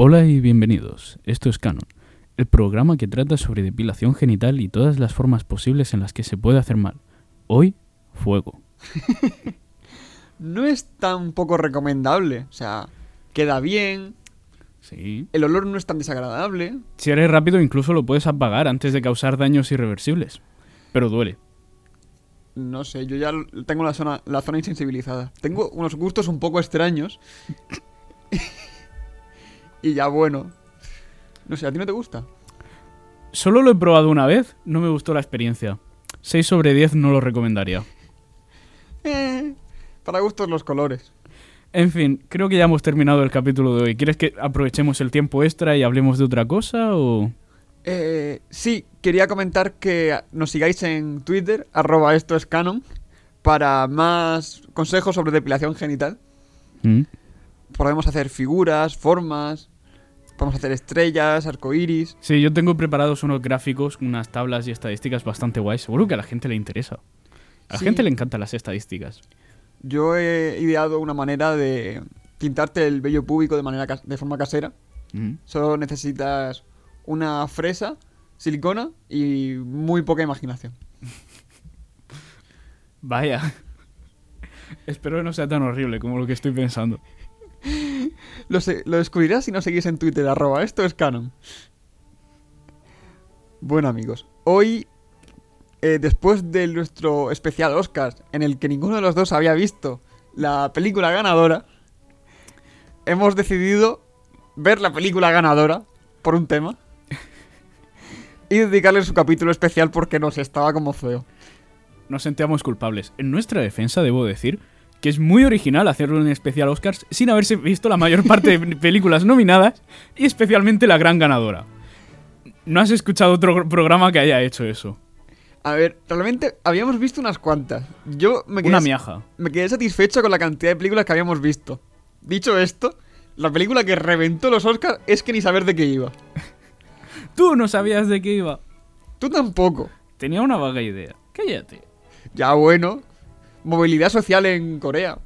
Hola y bienvenidos. Esto es Canon, el programa que trata sobre depilación genital y todas las formas posibles en las que se puede hacer mal. Hoy, fuego. No es tan poco recomendable. O sea, queda bien. Sí. El olor no es tan desagradable. Si eres rápido incluso lo puedes apagar antes de causar daños irreversibles. Pero duele. No sé, yo ya tengo la zona, la zona insensibilizada. Tengo unos gustos un poco extraños. y ya bueno. No sé, ¿a ti no te gusta? Solo lo he probado una vez, no me gustó la experiencia. 6 sobre 10 no lo recomendaría. Eh, para gustos los colores. En fin, creo que ya hemos terminado el capítulo de hoy. ¿Quieres que aprovechemos el tiempo extra y hablemos de otra cosa o...? Eh, sí, quería comentar que nos sigáis en Twitter, arroba esto es canon, para más consejos sobre depilación genital. ¿Mm? Podemos hacer figuras, formas, podemos hacer estrellas, arcoiris. Sí, yo tengo preparados unos gráficos, unas tablas y estadísticas bastante guays. Seguro que a la gente le interesa. A la Sí. gente le encantan las estadísticas. Yo he ideado una manera de pintarte el vello púbico de, manera de forma casera. ¿Mm? Solo necesitas una fresa, silicona y muy poca imaginación. Vaya. Espero que no sea tan horrible como lo que estoy pensando. Lo, descubrirás si no seguís en Twitter, arroba esto es canon. Bueno amigos, hoy, eh, después de nuestro especial Oscar, en el que ninguno de los dos había visto la película ganadora, hemos decidido ver la película ganadora por un tema y dedicarle su capítulo especial porque nos estaba como feo. Nos sentíamos culpables. En nuestra defensa, debo decir que es muy original hacerlo en especial Oscars sin haberse visto la mayor parte de películas nominadas y especialmente la gran ganadora. No has escuchado otro programa que haya hecho eso. A ver, realmente habíamos visto unas cuantas. Yo me quedé Una miaja. Me quedé satisfecho con la cantidad de películas que habíamos visto. Dicho esto, la película que reventó los Oscars es que ni saber de qué iba. Tú no sabías de qué iba. Tú tampoco. Tenía una vaga idea. Cállate. Ya bueno. Movilidad social en Corea.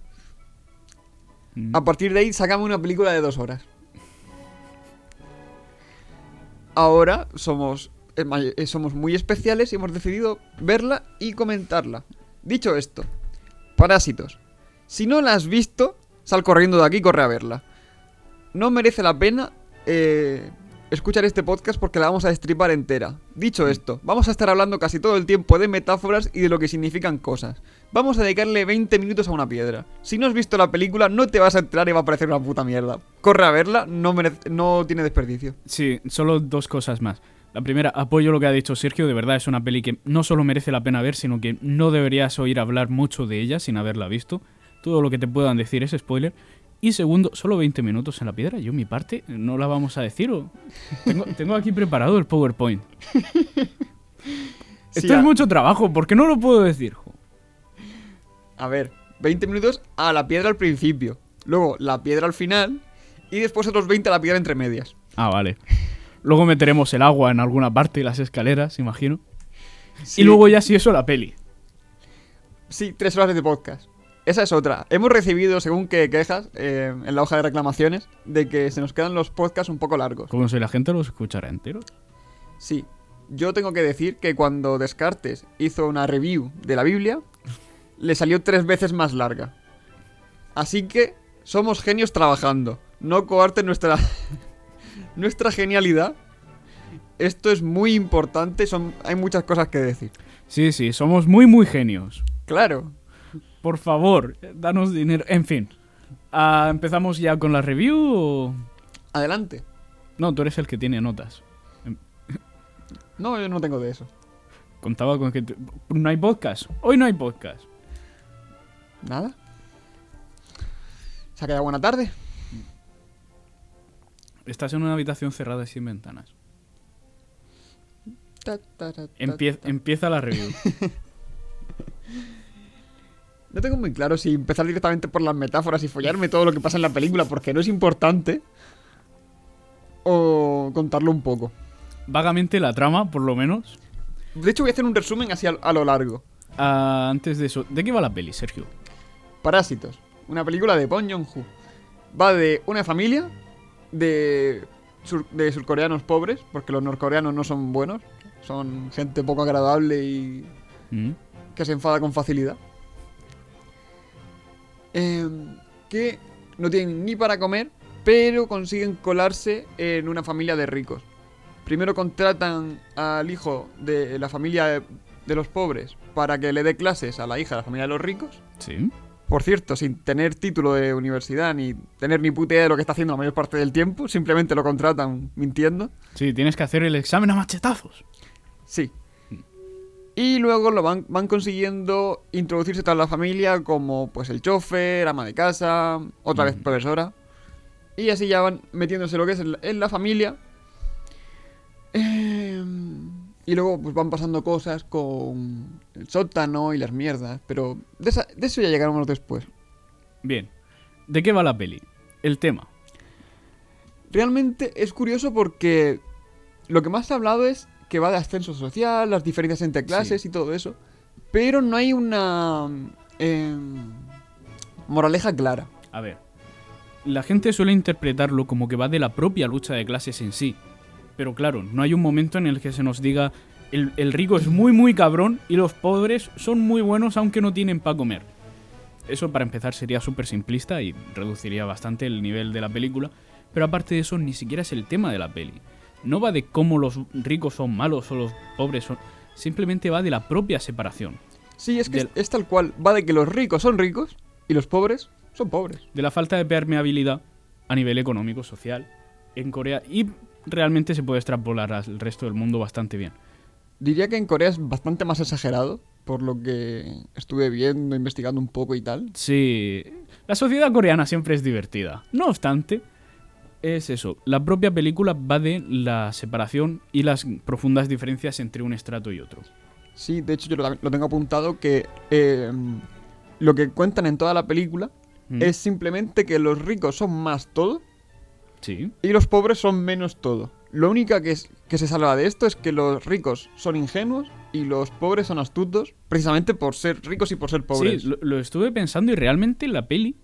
Mm. A partir de ahí, sacame una película de dos horas. Ahora somos, eh, somos muy especiales y hemos decidido verla y comentarla. Dicho esto, Parásitos. Si no la has visto, sal corriendo de aquí y corre a verla. No merece la pena eh, escuchar este podcast porque la vamos a destripar entera. Dicho esto, vamos a estar hablando casi todo el tiempo de metáforas y de lo que significan cosas. Vamos a dedicarle 20 minutos a una piedra. Si no has visto la película, no te vas a enterar y va a parecer una puta mierda. Corre a verla, no, merece- no tiene desperdicio. Sí, solo dos cosas más. La primera, apoyo lo que ha dicho Sergio, de verdad es una peli que no solo merece la pena ver, sino que no deberías oír hablar mucho de ella sin haberla visto. Todo lo que te puedan decir es spoiler. Y segundo, solo 20 minutos en la piedra. Yo mi parte no la vamos a decir. ¿o? Tengo, tengo aquí preparado el PowerPoint. Sí, Esto a- es mucho trabajo, ¿por qué no lo puedo decir? jo? A ver, 20 minutos a la piedra al principio. Luego la piedra al final. Y después otros 20 a la piedra entre medias. Ah, vale. Luego meteremos el agua en alguna parte y las escaleras, imagino. Sí. Y luego ya si eso la peli. Sí, tres horas de podcast. Esa es otra. Hemos recibido, según que quejas, eh, en la hoja de reclamaciones, de que se nos quedan los podcasts un poco largos. Como si la gente los escuchara enteros. Sí. Yo tengo que decir que cuando Descartes hizo una review de la Biblia, le salió tres veces más larga. Así que somos genios trabajando. No coarte nuestra, nuestra genialidad. Esto es muy importante, son, hay muchas cosas que decir. Sí, sí, somos muy, muy genios. Claro. Por favor, danos dinero. En fin. Ah, ¿Empezamos ya con la review o...? Adelante. No, tú eres el que tiene notas. No, yo no tengo de eso. Contaba con que... No hay podcast. Hoy no hay podcast. Nada. Se ha quedado buena tarde. Estás en una habitación cerrada y sin ventanas. Ta, ta, ta, ta, Empie- ta. empieza la review. No tengo muy claro si empezar directamente por las metáforas y follarme todo lo que pasa en la película porque no es importante. O contarlo un poco. Vagamente la trama, por lo menos. De hecho, voy a hacer un resumen así a, lo largo. Ah, antes de eso, ¿de qué va la peli, Sergio? Parásitos. Una película de Bong Joon-ho. Va de una familia de, sur- de surcoreanos pobres, porque los norcoreanos no son buenos, son gente poco agradable y Mm. que se enfada con facilidad. Em, que no tienen ni para comer, pero consiguen colarse en una familia de ricos. Primero contratan al hijo de la familia de, de los pobres para que le dé clases a la hija de la familia de los ricos. Sí. Por cierto, sin tener título de universidad ni tener ni puta idea de lo que está haciendo la mayor parte del tiempo, simplemente lo contratan mintiendo. Sí, tienes que hacer el examen a machetazos. Sí. Y luego lo van, van consiguiendo introducirse toda la familia como pues el chofer, ama de casa, otra vez profesora. Y así ya van metiéndose lo que es en la, en la familia. Em, y luego pues van pasando cosas con el sótano y las mierdas. Pero de, esa- de eso ya llegaremos después. Bien. ¿De qué va la peli? El tema. Realmente es curioso porque lo que más se ha hablado es que va de ascenso social, las diferencias entre clases y todo eso. Pero no hay una em, moraleja clara. A ver. La gente suele interpretarlo como que va de la propia lucha de clases en sí. Pero claro, no hay un momento en el que se nos diga el, el rico es muy muy cabrón y los pobres son muy buenos aunque no tienen para comer. Eso para empezar sería súper simplista y reduciría bastante el nivel de la película. Pero aparte de eso, ni siquiera es el tema de la peli. No va de cómo los ricos son malos o los pobres son... Simplemente va de la propia separación. Sí, es que Del- es, es tal cual. Va de que los ricos son ricos y los pobres son pobres. de la falta de permeabilidad a nivel económico, social, en Corea y realmente se puede extrapolar al resto del mundo bastante bien. Diría que en Corea es bastante más exagerado, por lo que estuve viendo, investigando un poco y tal. Sí, la sociedad coreana siempre es divertida. No obstante, es eso, la propia película va de la separación y las profundas diferencias entre un estrato y otro. Sí, de hecho yo lo, tengo apuntado que em, lo que cuentan en toda la película Mm, es simplemente que los ricos son más todo Sí, y los pobres son menos todo. Lo único que, es, que se salva de esto es que los ricos son ingenuos y los pobres son astutos, precisamente por ser ricos y por ser pobres. Sí, lo, lo estuve pensando y realmente la peli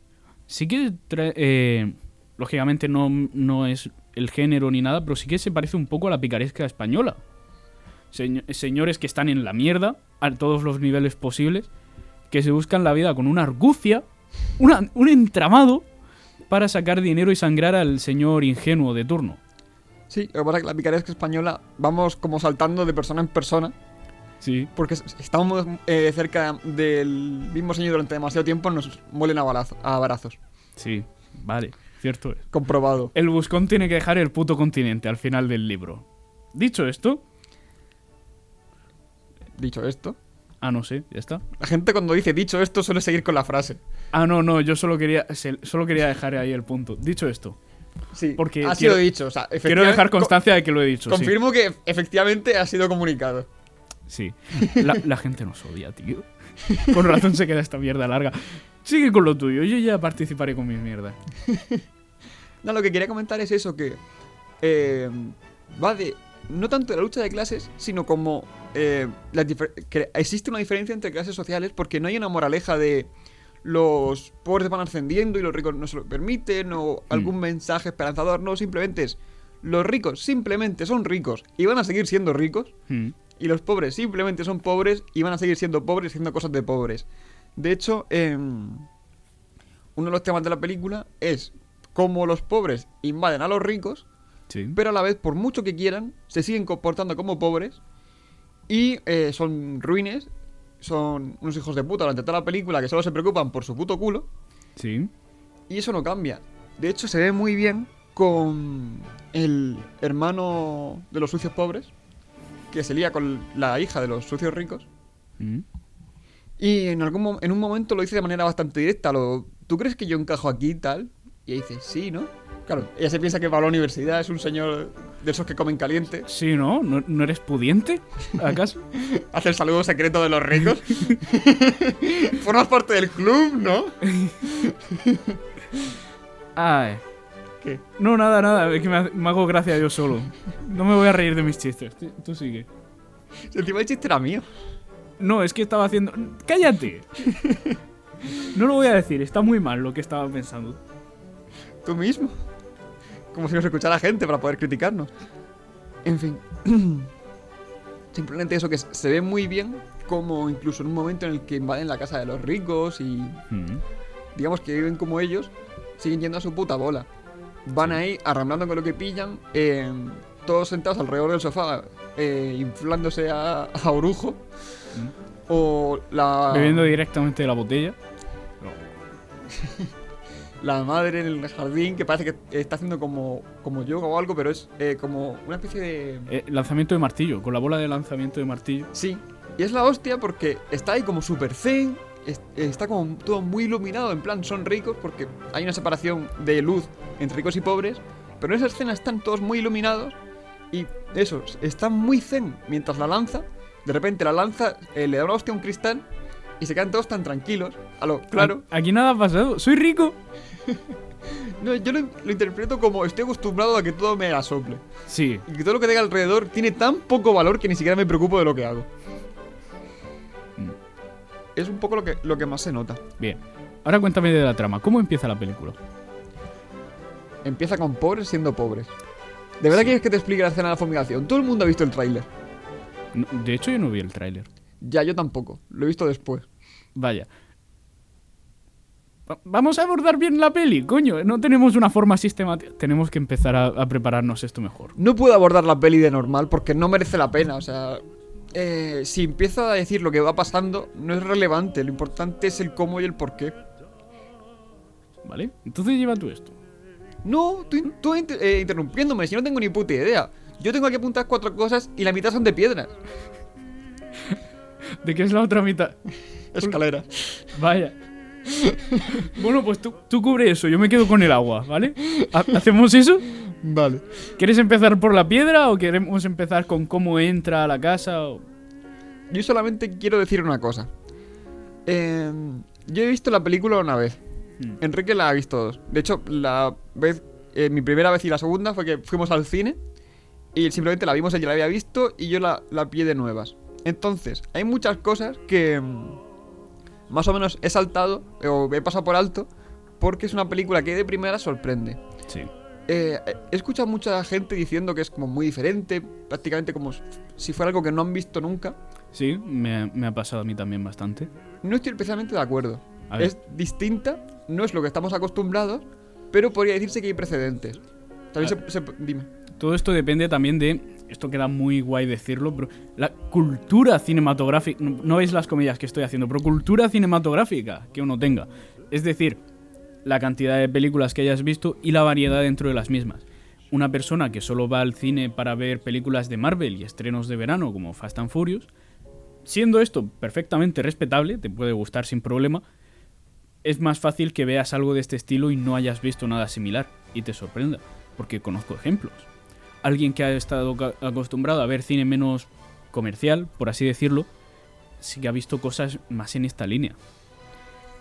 sí que trae- eh, lógicamente no, no es el género ni nada, pero sí que se parece un poco a la picaresca española. Seño- señores que están en la mierda a todos los niveles posibles, que se buscan la vida con una argucia, una- un entramado para sacar dinero y sangrar al señor ingenuo de turno. Sí, lo que pasa es que la picaresca española vamos como saltando de persona en persona Sí, porque estamos eh, cerca del mismo señor durante demasiado tiempo nos muelen a, balazo- a abrazos. sí, vale, cierto es. Comprobado. El buscón tiene que dejar el puto continente al final del libro. Dicho esto, Dicho esto, ah, no sé, ya está. la gente cuando dice dicho esto suele seguir con la frase. Ah, no, no, yo solo quería, solo quería dejar ahí el punto. Dicho esto, Sí, Porque ha quiero- sido dicho. O sea, quiero dejar co- constancia de que lo he dicho. sí. Confirmo que efectivamente ha sido comunicado. Sí. La, la gente nos odia, tío. Con razón se queda esta mierda larga. Sigue con lo tuyo, yo ya participaré con mis mierdas. No, lo que quería comentar es eso, que eh, va de no tanto de la lucha de clases, sino como eh, que existe una diferencia entre clases sociales porque no hay una moraleja de los pobres van ascendiendo y los ricos no se lo permiten o algún mensaje esperanzador, no, simplemente es los ricos simplemente son ricos y van a seguir siendo ricos Mm. y los pobres simplemente son pobres y van a seguir siendo pobres haciendo cosas de pobres. De hecho, em, uno de los temas de la película es cómo los pobres invaden a los ricos, Sí. pero a la vez, por mucho que quieran, se siguen comportando como pobres y eh, son ruines, son unos hijos de puta durante toda la película que solo se preocupan por su puto culo Sí. y eso no cambia. De hecho, se ve muy bien con el hermano de los sucios pobres, que se lía con la hija de los sucios ricos. Mm. Y en, algún en un momento lo dice de manera bastante directa. Lo, ¿Tú crees que yo encajo aquí y tal? Y ella dice, sí, ¿no? Claro, ella se piensa que va a la universidad, es un señor de esos que comen caliente. Sí, ¿no? ¿no? ¿No eres pudiente? ¿Acaso? Hace el saludo secreto de los ricos. Formas parte del club, ¿no? Ay. ¿Qué? No, nada, nada. Es que me, ha- me hago gracia yo solo. No me voy a reír de mis chistes. Tú- Tú sigue. Si encima el chiste era mío. No, es que estaba haciendo... ¡Cállate! No lo voy a decir. Está muy mal lo que estaba pensando. Tú mismo. como si nos escuchara gente para poder criticarnos. En fin. Simplemente eso que se ve muy bien como incluso en un momento en el que invaden la casa de los ricos y Mm. digamos que viven como ellos, siguen yendo a su puta bola. Van ahí arramblando con lo que pillan, eh, todos sentados alrededor del sofá, eh, inflándose a, a orujo. O la, Bebiendo directamente de la botella. la madre en el jardín que parece que está haciendo como, como yoga o algo, pero es eh, como una especie de... Eh, lanzamiento de martillo, con la bola de lanzamiento de martillo. Sí, y es la hostia porque está ahí como super zen, es- está como todo muy iluminado, en plan son ricos porque hay una separación de luz entre ricos y pobres, pero en esa escena están todos muy iluminados y eso, están muy zen mientras la lanza, de repente la lanza, eh, le da una hostia a un cristal y se quedan todos tan tranquilos, a lo claro. Aquí nada ha pasado. Soy rico. No, yo lo, lo interpreto como estoy acostumbrado a que todo me asople Sí. y que todo lo que tenga alrededor tiene tan poco valor que ni siquiera me preocupo de lo que hago. Mm. Es un poco lo que, lo que más se nota. Bien. Ahora cuéntame de la trama. ¿Cómo empieza la película? Empieza con pobres siendo pobres. ¿De verdad quieres que te explique la escena de la fumigación? Todo el mundo ha visto el tráiler. No, de hecho, yo no vi el tráiler. Ya, yo tampoco. Lo he visto después. Vaya. Va- Vamos a abordar bien la peli, coño. No tenemos una forma sistemática. Tenemos que empezar a, a prepararnos esto mejor. No puedo abordar la peli de normal porque no merece la pena. O sea, eh, si empiezo a decir lo que va pasando, no es relevante. Lo importante es el cómo y el por qué. ¿Vale? Entonces lleva tú esto. No, tú, tú eh, interrumpiéndome, si no tengo ni puta idea. Yo tengo que apuntar cuatro cosas y la mitad son de piedras. ¿De qué es la otra mitad? Escalera. Vaya. bueno, pues tú, tú cubre eso. Yo me quedo con el agua, ¿vale? ¿Ha- ¿Hacemos eso? Vale. ¿Quieres empezar por la piedra o queremos empezar con cómo entra a la casa? o- Yo solamente quiero decir una cosa. Eh, yo he visto la película una vez. Hmm. Enrique la ha visto dos. De hecho, la vez, eh, mi primera vez y la segunda fue que fuimos al cine y simplemente la vimos, ella la había visto y yo la, la pillé de nuevas. Entonces, hay muchas cosas que mm, más o menos he saltado o he pasado por alto porque es una película que de primera sorprende. Sí. Eh, he escuchado mucha gente diciendo que es como muy diferente, prácticamente como si fuera algo que no han visto nunca. Sí, me, me ha pasado a mí también bastante. No estoy especialmente de acuerdo. Es distinta, no es lo que estamos acostumbrados, pero podría decirse que hay precedentes. También se, se- Dime. Todo esto depende también de. Esto queda muy guay decirlo, pero. La cultura cinematográfica. No, no veis las comillas que estoy haciendo, pero cultura cinematográfica que uno tenga. Es decir, la cantidad de películas que hayas visto y la variedad dentro de las mismas. Una persona que solo va al cine para ver películas de Marvel y estrenos de verano como Fast and Furious, siendo esto perfectamente respetable, te puede gustar sin problema, es más fácil que veas algo de este estilo y no hayas visto nada similar y te sorprenda, porque conozco ejemplos. Alguien que ha estado acostumbrado a ver cine menos comercial, por así decirlo, sí que ha visto cosas más en esta línea.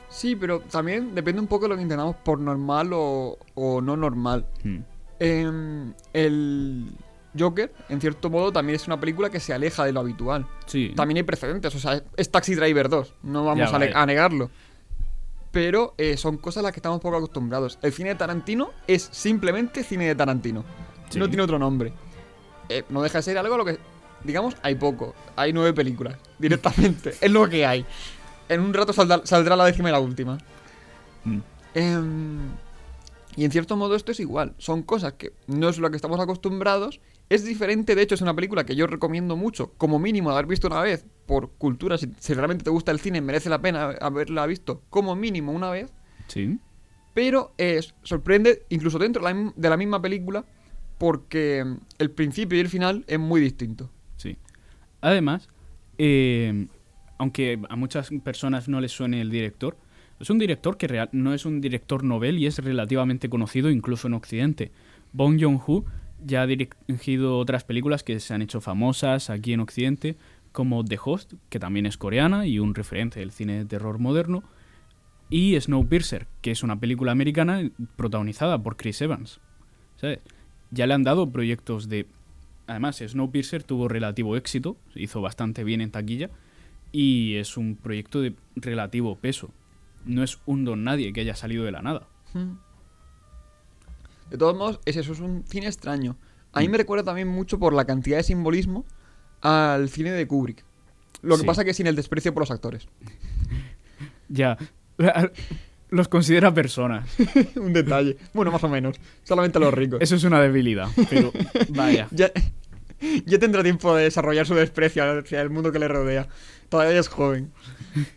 Sí, pero también depende un poco de lo que entendamos por normal o, o no normal. Hmm. Em, el Joker, en cierto modo, también es una película que se aleja de lo habitual. Sí. También hay precedentes, o sea, es Taxi Driver 2, no vamos Ya, vale. a negarlo. Pero eh, son cosas a las que estamos poco acostumbrados. El cine de Tarantino es simplemente cine de Tarantino. Sí. No tiene otro nombre. Eh, no deja de ser algo a lo que, digamos, hay poco. Hay nueve películas, directamente. es lo que hay. En un rato saldrá, saldrá la décima y la última. Hmm. Em, y en cierto modo esto es igual. Son cosas que no es lo que estamos acostumbrados. Es diferente, de hecho es una película que yo recomiendo mucho, como mínimo haber visto una vez, por cultura, si, si realmente te gusta el cine, merece la pena haberla visto como mínimo una vez. Sí. Pero eh, sorprende incluso dentro de la, mi- de la misma película porque el principio y el final es muy distinto. Sí. Además, eh, aunque a muchas personas no les suene el director, es un director que real- no es un director novel y es relativamente conocido incluso en Occidente. Bong Joon-ho ya ha dirigido otras películas que se han hecho famosas aquí en Occidente, como The Host, que también es coreana y un referente del cine de terror moderno, y Snowpiercer, que es una película americana protagonizada por Chris Evans. ¿Sabes? Ya le han dado proyectos de Además, Snowpiercer tuvo relativo éxito, hizo bastante bien en taquilla y es un proyecto de relativo peso. No es un don nadie que haya salido de la nada. De todos modos, es eso, es un cine extraño. A mí me recuerda también mucho por la cantidad de simbolismo al cine de Kubrick. Lo que Sí. pasa que sin el desprecio por los actores. Ya. Los considera personas. un detalle. Bueno, más o menos. Solamente a los ricos. Eso es una debilidad. Pero vaya. Ya, ya tendrá tiempo de desarrollar su desprecio hacia el mundo que le rodea. Todavía es joven.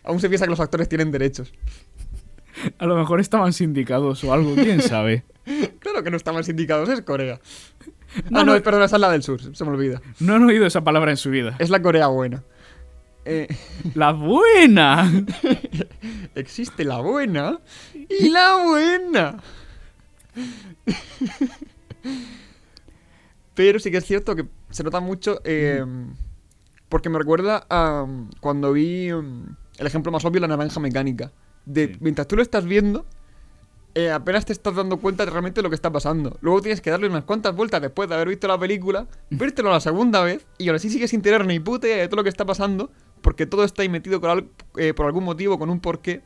Aún se piensa que los actores tienen derechos. A lo mejor estaban sindicados o algo, quién sabe. Claro que no estaban sindicados, es Corea. No, ah, no, no. perdón, esa es la del sur, se me olvida. No han oído esa palabra en su vida. Es la Corea buena. Eh, La buena. existe la buena y la buena. Pero sí que es cierto que se nota mucho eh, porque me recuerda a um, cuando vi um, el ejemplo más obvio, la naranja mecánica. De, Sí. Mientras tú lo estás viendo, eh, apenas te estás dando cuenta de realmente lo que está pasando. Luego tienes que darle unas cuantas vueltas después de haber visto la película, vértelo la segunda vez y ahora sí sigues sin tener ni puta idea de todo lo que está pasando porque todo está ahí metido con al- eh, por algún motivo, con un porqué.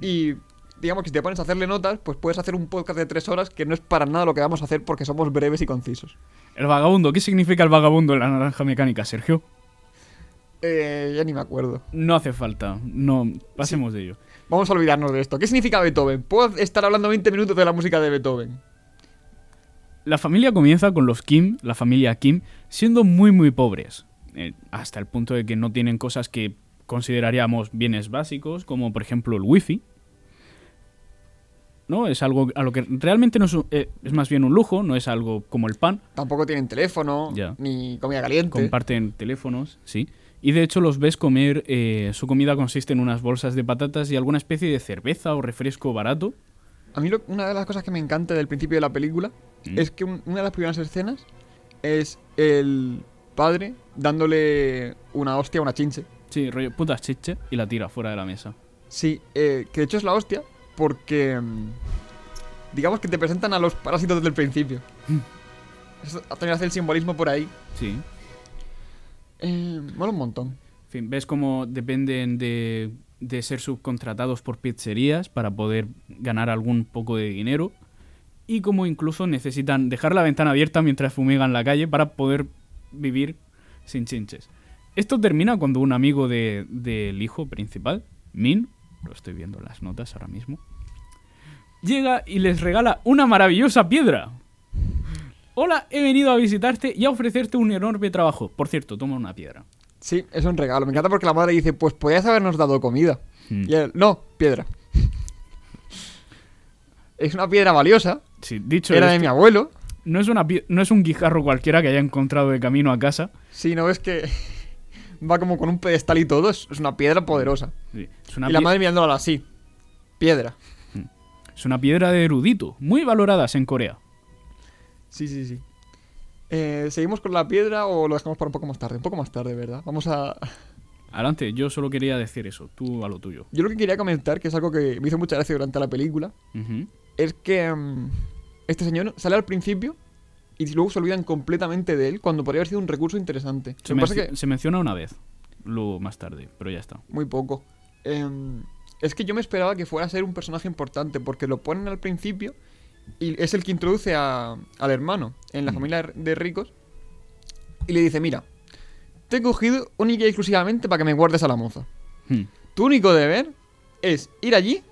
Y digamos que si te pones a hacerle notas, pues puedes hacer un podcast de tres horas que no es para nada lo que vamos a hacer porque somos breves y concisos. El vagabundo. ¿Qué significa el vagabundo en la naranja mecánica, Sergio? Eh, ya ni me acuerdo. No hace falta. No, pasemos de ello. Vamos a olvidarnos de esto. ¿Qué significa Beethoven? Puedo estar hablando 20 minutos de la música de Beethoven. La familia comienza con los Kim, la familia Kim, siendo muy muy pobres. Eh, hasta el punto de que no tienen cosas que consideraríamos bienes básicos, como por ejemplo el wifi. ¿No? Es algo a lo que realmente no es, eh, es más bien un lujo, no es algo como el pan. Tampoco tienen teléfono, Ya. ni comida caliente. Comparten teléfonos, sí. Y de hecho los ves comer, eh, su comida consiste en unas bolsas de patatas y alguna especie de cerveza o refresco barato. A mí lo- una de las cosas que me encanta del principio de la película Mm. es que un- una de las primeras escenas es el padre dándole una hostia a una chinche. Sí, rollo putas chiche y la tira fuera de la mesa. Sí, eh, que de hecho es la hostia porque mm, digamos que te presentan a los parásitos desde el principio. Eso también hace el simbolismo por ahí. Sí. Eh, mola un montón. En fin, ves cómo dependen de, de ser subcontratados por pizzerías para poder ganar algún poco de dinero y cómo incluso necesitan dejar la ventana abierta mientras fumigan la calle para poder vivir sin chinches. Esto termina cuando un amigo de- del hijo principal, Min, lo estoy viendo en las notas ahora mismo, llega y les regala una maravillosa piedra. Hola, he venido a visitarte y a ofrecerte un enorme trabajo. Por cierto, toma una piedra. Sí, es un regalo. Me encanta porque la madre dice, pues podías habernos dado comida. Hmm. Y él, no, piedra. es una piedra valiosa. Sí, dicho Era de mi abuelo. No, es una no es un guijarro cualquiera que haya encontrado de camino a casa. Si no ves que va como con un pedestal y todo, es, es una piedra poderosa. Sí, es, una y la madre mirándola así. Piedra. es una piedra de erudito, muy valoradas en Corea. Sí, sí, sí. Eh, ¿Seguimos con la piedra o lo dejamos para un poco más tarde? Un poco más tarde, ¿verdad? Vamos a... Adelante, yo solo quería decir eso, tú a lo tuyo. Yo lo que quería comentar, que es algo que me hizo mucha gracia durante la película, es que mm, este señor sale al principio y luego se olvidan completamente de él cuando podría haber sido un recurso interesante. se, que menciona una vez, luego más tarde, pero ya está. muy poco. Em, es que yo me esperaba que fuera a ser un personaje importante porque lo ponen al principio y es el que introduce a- al hermano en la Mm. familia de ricos y le dice, mira, te he cogido única y exclusivamente para que me guardes a la moza. Hmm. Tu único deber es ir allí,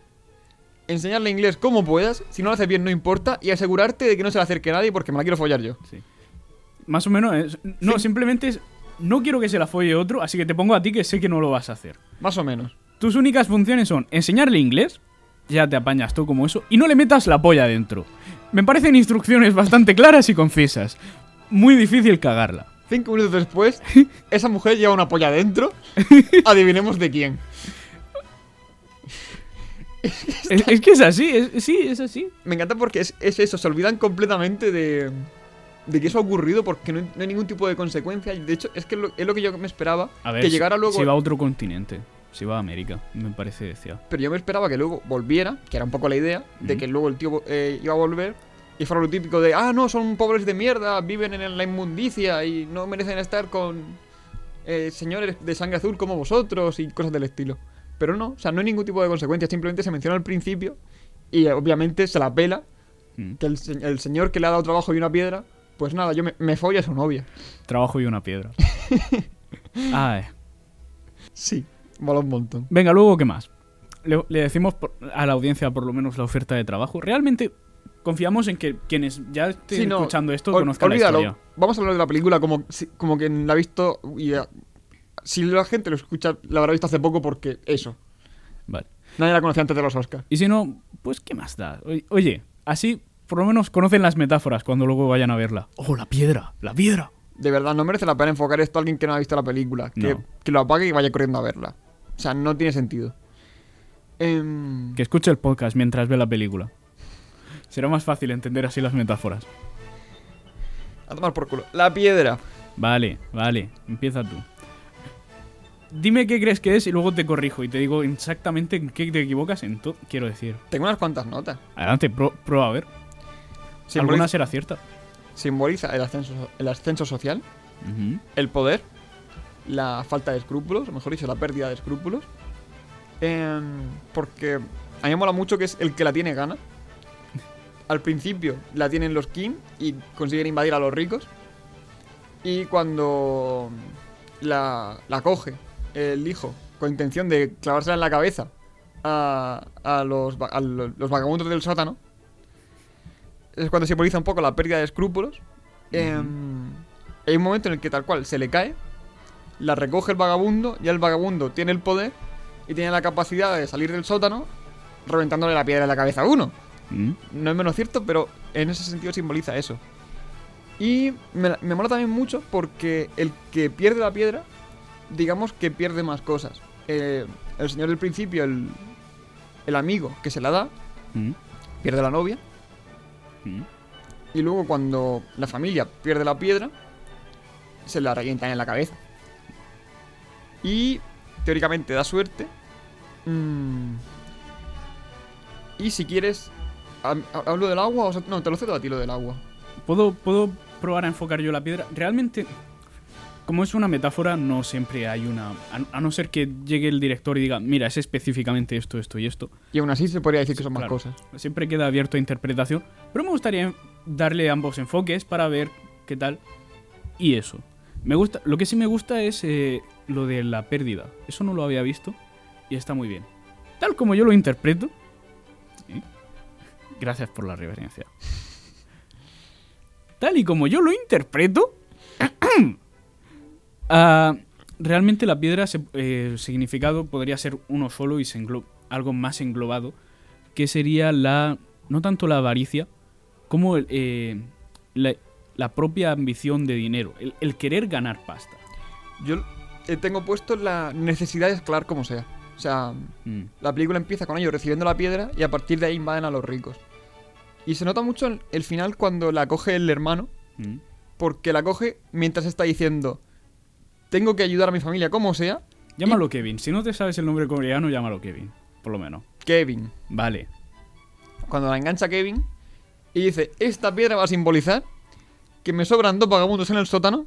enseñarle inglés como puedas, si no lo haces bien no importa, y asegurarte de que no se le acerque nadie porque me la quiero follar yo. Sí. Más o menos, es- no, Sí. simplemente es, no quiero que se la folle otro, así que te pongo a ti que sé que no lo vas a hacer. Más o menos. Tus únicas funciones son enseñarle inglés, ya te apañas tú como eso, y no le metas la polla dentro. Me parecen instrucciones bastante claras y concisas. Muy difícil cagarla. Cinco minutos después, esa mujer lleva una polla dentro. Adivinemos de quién. Es, es que es así, es- sí, es así. Me encanta porque es, es eso, se olvidan completamente de, de que eso ha ocurrido porque no hay, no hay ningún tipo de consecuencia. De hecho, es que lo- es lo que yo me esperaba. A ver, que llegara luego. si va a otro continente, si va a América, me parece decía. Pero yo me esperaba que luego volviera, que era un poco la idea, de que luego el tío eh, iba a volver y fuera lo típico de, ah, no, son pobres de mierda, viven en la inmundicia y no merecen estar con eh, señores de sangre azul como vosotros y cosas del estilo. Pero no, o sea, no hay ningún tipo de consecuencia, simplemente se menciona al principio y eh, obviamente se la pela Mm. Que el, el señor que le ha dado trabajo y una piedra, pues nada, yo me, me follo a su novia. Trabajo y una piedra. Ay. Sí, mola un montón. Venga, luego, ¿qué más? Le, le decimos por- a la audiencia por lo menos la oferta de trabajo. Realmente confiamos en que quienes ya estén Sí, no, escuchando esto Ol- conozcan la historia. Vamos a hablar de la película como, como quien la ha visto y eh, si la gente lo escucha, la habrá visto hace poco porque eso. Vale. Nadie la conocía antes de los Oscars. Y si no, pues ¿qué más da? Oye- así por lo menos conocen las metáforas cuando luego vayan a verla. ¡Oh, la piedra! ¡La piedra! De verdad, no merece la pena enfocar esto a alguien que no ha visto la película. Que, No. que lo apague y vaya corriendo a verla. O sea, no tiene sentido. Em, Que escuche el podcast mientras ve la película. Será más fácil entender así las metáforas. a tomar por culo. La piedra. Vale, vale, empieza tú. Dime qué crees que es y luego te corrijo y te digo exactamente en qué te equivocas en todo. Quiero decir. Tengo unas cuantas notas. Adelante, pro- prueba a ver. Simboliza, Alguna será cierta. simboliza el, ascenso, el ascenso social, el poder, la falta de escrúpulos, o mejor dicho, la pérdida de escrúpulos. Em, porque a mí me mola mucho que es el que la tiene gana. Al principio la tienen los King y consiguen invadir a los ricos. Y cuando la, la coge el hijo con intención de clavársela en la cabeza a, a los, a los vagabundos del sótano, es cuando simboliza un poco la pérdida de escrúpulos. Em, hay un momento en el que tal cual se le cae, la recoge el vagabundo, y el vagabundo tiene el poder y tiene la capacidad de salir del sótano reventándole la piedra en la cabeza a uno. Mm. No es menos cierto, pero en ese sentido simboliza eso. Y me, me mola también mucho porque el que pierde la piedra, digamos que pierde más cosas. Eh, el señor del principio, el, el amigo que se la da, Mm. pierde la novia. Mm. Y luego cuando la familia pierde la piedra, se la revientan en la cabeza. Y teóricamente da suerte. Mm, y si quieres... hab- ¿Hablo del agua o sea, No, te lo cedo a ti lo del agua. ¿Puedo, ¿Puedo probar a enfocar yo la piedra? Realmente, como es una metáfora, no siempre hay una... A, no ser que llegue el director y diga, mira, es específicamente esto, esto y esto. Y aún así se podría decir que son más cosas. Siempre queda abierto a interpretación. Pero me gustaría darle ambos enfoques para ver qué tal. Y eso. Me gusta, lo que sí me gusta es eh, lo de la pérdida. Eso no lo había visto y está muy bien. Tal como yo lo interpreto. ¿sí? Gracias por la reverencia. Tal y como yo lo interpreto. ah, realmente la piedra, se- eh, el significado podría ser uno solo y se algo más englobado. Que sería la. No tanto la avaricia, como el, eh, la, la propia ambición de dinero. El, el querer ganar pasta. Yo eh, tengo puesto la necesidad de escalar como sea. O sea, Mm. la película empieza con ellos recibiendo la piedra y a partir de ahí invaden a los ricos. Y se nota mucho el, el final cuando la coge el hermano, Mm. porque la coge mientras está diciendo, tengo que ayudar a mi familia como sea. Llámalo Kevin. Si no te sabes el nombre coreano, llámalo Kevin. Por lo menos. Kevin. Vale. Cuando la engancha Kevin y dice, esta piedra va a simbolizar que me sobran dos vagabundos en el sótano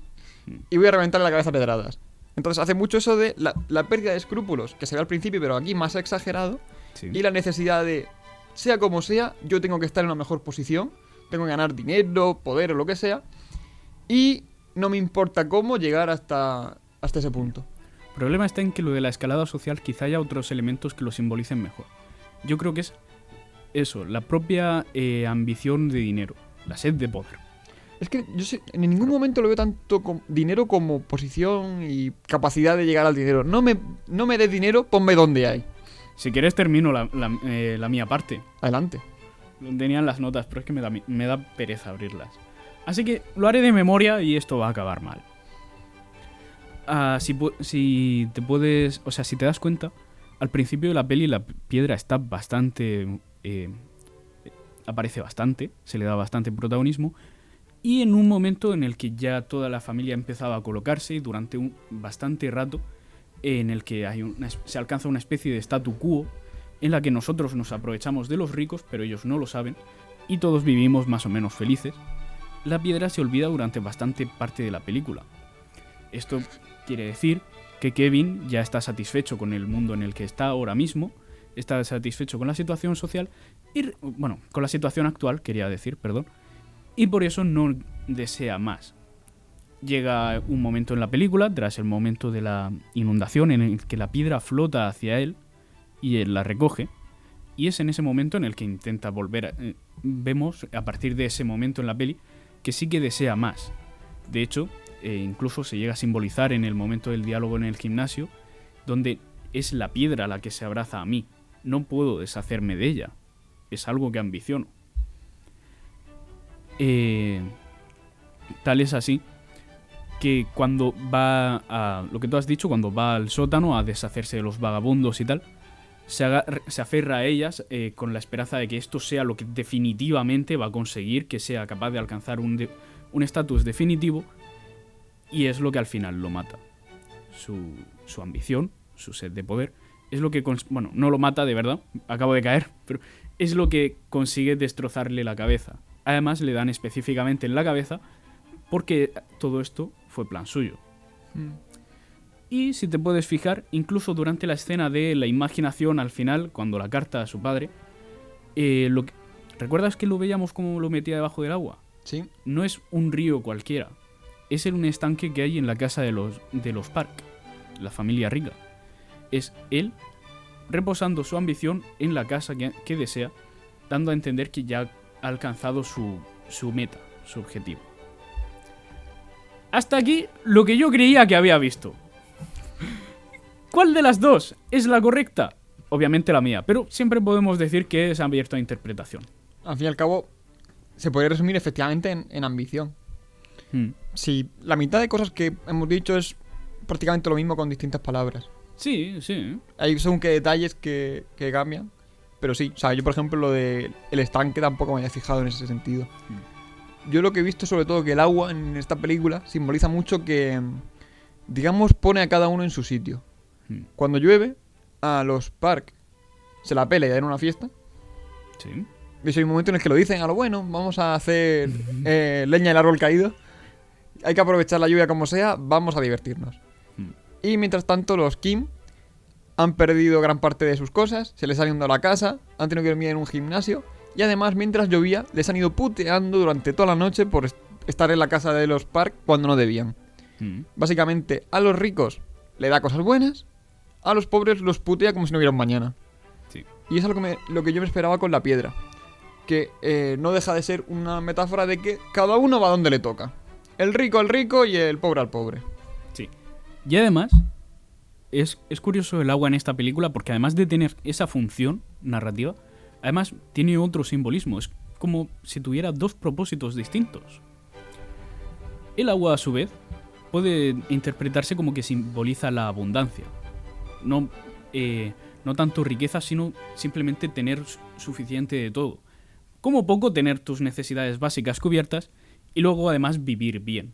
y voy a reventarle la cabeza a pedradas. Entonces hace mucho eso de la, la pérdida de escrúpulos, que se ve al principio, pero aquí más exagerado, Sí. y la necesidad de, sea como sea, yo tengo que estar en una mejor posición, tengo que ganar dinero, poder o lo que sea, y no me importa cómo llegar hasta, hasta ese punto. El problema está en que lo de la escalada social quizá haya otros elementos que lo simbolicen mejor. Yo creo que es eso, la propia eh, ambición de dinero, la sed de poder. Es que yo sé- en ningún momento lo veo tanto com- dinero como posición y capacidad de llegar al dinero. No me, no me des dinero, ponme donde hay. Si quieres termino la, la- eh, la mía parte. Adelante. Tenían las notas, pero es que me da, me da pereza abrirlas. Así que lo haré de memoria y esto va a acabar mal. Ah, si, te puedes. O sea, si te das cuenta, al principio de la peli la piedra está bastante. eh, aparece bastante, se le da bastante protagonismo. Y en un momento en el que ya toda la familia empezaba a colocarse, durante un bastante rato, en el que hay una se alcanza una especie de statu quo, en la que nosotros nos aprovechamos de los ricos, pero ellos no lo saben, y todos vivimos más o menos felices, la piedra se olvida durante bastante parte de la película. Esto quiere decir que Kevin ya está satisfecho con el mundo en el que está ahora mismo está satisfecho con la situación social y, bueno, con la situación actual, quería decir, perdón, y por eso no desea más. Llega un momento en la película, tras el momento de la inundación, en el que la piedra flota hacia él y él la recoge, y es en ese momento en el que intenta volver. A, eh, vemos, a partir de ese momento en la peli, que sí que desea más. De hecho, eh, incluso se llega a simbolizar en el momento del diálogo en el gimnasio, donde es la piedra la que se abraza a mí. No puedo deshacerme de ella. Es algo que ambiciono. Eh, tal es así que cuando va a lo que tú has dicho, cuando va al sótano a deshacerse de los vagabundos y tal, se, aferra a ellas eh, con la esperanza de que esto sea lo que definitivamente va a conseguir que sea capaz de alcanzar un estatus definitivo y es lo que al final lo mata. Su, su ambición, su sed de poder, es lo que... Bueno, no lo mata de verdad, acabo de caer, pero es lo que consigue destrozarle la cabeza. Además le dan específicamente en la cabeza porque todo esto fue plan suyo. Mm. Y si te puedes fijar, incluso durante la escena de la imaginación al final, cuando la carta a su padre, eh, lo que- ¿recuerdas que lo veíamos como lo metía debajo del agua? Sí. No es un río cualquiera, es en un estanque que hay en la casa de los, de los Park, la familia rica. Es él reposando su ambición en la casa que, que desea, dando a entender que ya ha alcanzado su, su meta, su objetivo. Hasta aquí lo que yo creía que había visto. ¿Cuál de las dos es la correcta? Obviamente la mía, pero siempre podemos decir que es abierto a interpretación. Al fin y al cabo, se puede resumir efectivamente en, en ambición. Hmm. Si la mitad de cosas que hemos dicho es prácticamente lo mismo con distintas palabras. Sí, sí. Hay según qué detalles que, que cambian. Pero sí, o sea, yo por ejemplo lo de el estanque tampoco me había fijado en ese sentido. Yo lo que he visto sobre todo que el agua en esta película simboliza mucho que, digamos, pone a cada uno en su sitio. Hmm. Cuando llueve, a los Park se la pela y dan una fiesta. Sí. Y ese momento en el que lo dicen a lo bueno, vamos a hacer eh, leña del árbol caído. Hay que aprovechar la lluvia como sea, vamos a divertirnos. Hmm. Y mientras tanto, los Kim han perdido gran parte de sus cosas, se les ha inundado la casa, han tenido que dormir en un gimnasio. Y además, mientras llovía, les han ido puteando durante toda la noche por est- estar en la casa de los Park cuando no debían. Hmm. Básicamente, a los ricos le da cosas buenas, a los pobres los putea como si no hubiera un mañana. Sí. Y es algo que me- lo que yo me esperaba con la piedra. Que eh, no deja de ser una metáfora de que cada uno va donde le toca. El rico al rico y el pobre al pobre. Sí. Y además, es, es curioso el agua en esta película porque además de tener esa función narrativa, además tiene otro simbolismo. Es como si tuviera dos propósitos distintos. El agua, a su vez, puede interpretarse como que simboliza la abundancia. No, eh, no tanto riqueza, sino simplemente tener su- suficiente de todo. Como poco tener tus necesidades básicas cubiertas y luego además vivir bien.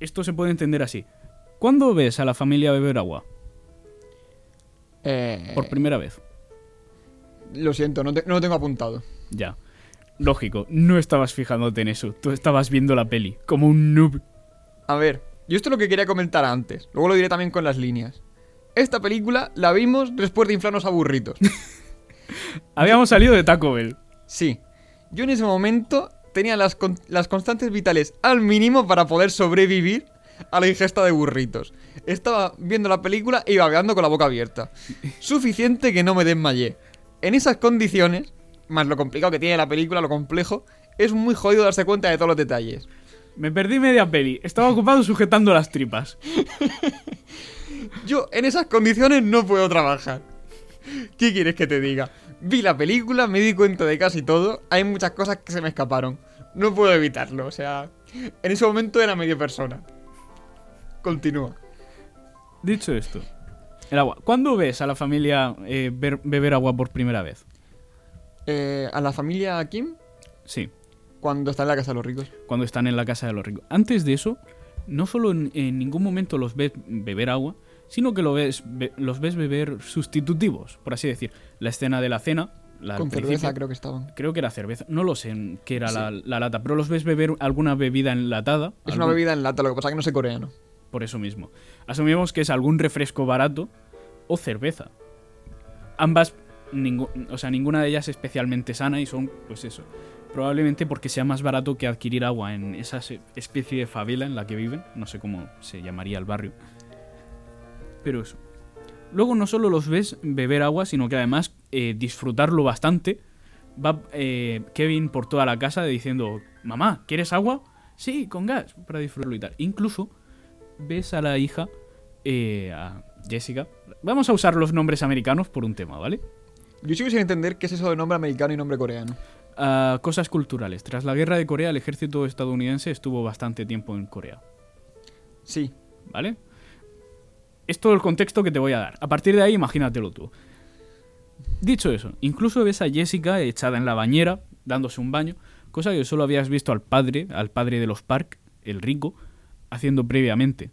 Esto se puede entender así. ¿Cuándo ves a la familia beber agua? Eh, Por primera vez. lo siento, no, te- no lo tengo apuntado. Ya. Lógico, no estabas fijándote en eso. Tú estabas viendo la peli, como un noob. A ver, yo esto es lo que quería comentar antes. Luego lo diré también con las líneas. Esta película la vimos después de inflarnos a burritos. Habíamos salido de Taco Bell. Sí. Yo en ese momento tenía las, con- las constantes vitales al mínimo para poder sobrevivir a la ingesta de burritos. Estaba viendo la película y babeando con la boca abierta. Suficiente que no me desmayé. En esas condiciones, más lo complicado que tiene la película, lo complejo, es muy jodido darse cuenta de todos los detalles. Me perdí media peli. Estaba ocupado sujetando las tripas. Yo en esas condiciones no puedo trabajar. ¿Qué quieres que te diga? Vi la película, me di cuenta de casi todo. Hay muchas cosas que se me escaparon. No puedo evitarlo, o sea, en ese momento era medio persona. Continúa. Dicho esto, el agua. ¿Cuándo ves a la familia eh, beber agua por primera vez? Eh, a la familia Kim, Sí, cuando está en la casa de los ricos. cuando están en la casa de los ricos. Antes de eso, no solo en, en ningún momento los ves beber agua, sino que lo ves, be- los ves beber sustitutivos, por así decir. La escena de la cena, la Con cerveza creo que estaban. creo que era cerveza, no lo sé en qué era la, la lata, pero los ves beber alguna bebida enlatada. Es una bebida en lata, lo que pasa es que no sé coreano. Por eso mismo. Asumimos que es algún refresco barato o cerveza. ambas, ningu- o sea, ninguna de ellas es especialmente sana y son, pues eso, probablemente porque sea más barato que adquirir agua en esa especie de favela en la que viven, no sé cómo se llamaría el barrio. Pero eso. Luego no solo los ves beber agua, sino que además eh, disfrutarlo bastante. Va eh, Kevin por toda la casa diciendo, mamá, ¿quieres agua? Sí, con gas, para disfrutarlo y tal. Incluso ves a la hija, eh, a Jessica. Vamos a usar los nombres americanos por un tema, ¿vale? Yo sigo sin entender qué es eso de nombre americano y nombre coreano. Ah, cosas culturales. Tras la guerra de Corea, el ejército estadounidense estuvo bastante tiempo en Corea, Sí. ¿vale? Es todo el contexto que te voy a dar. A partir de ahí, imagínatelo tú. Dicho eso, incluso ves a Jessica echada en la bañera, dándose un baño, cosa que solo habías visto al padre, al padre de los Park, el rico, haciendo previamente.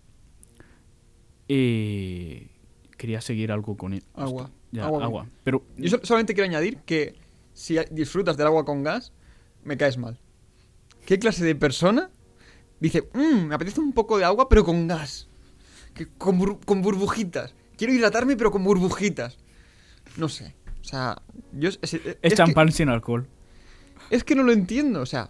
Eh, quería seguir algo con él. Agua. Ya, Agua. agua. Pero Yo so- solamente quiero añadir que si disfrutas del agua con gas, me caes mal. ¿Qué clase de persona dice, mmm, me apetece un poco de agua, pero con gas? Que con, bur- con burbujitas. Quiero hidratarme, pero con burbujitas. No sé. O sea, yo... Es, es- es es que- champán sin alcohol. Es que no lo entiendo, o sea.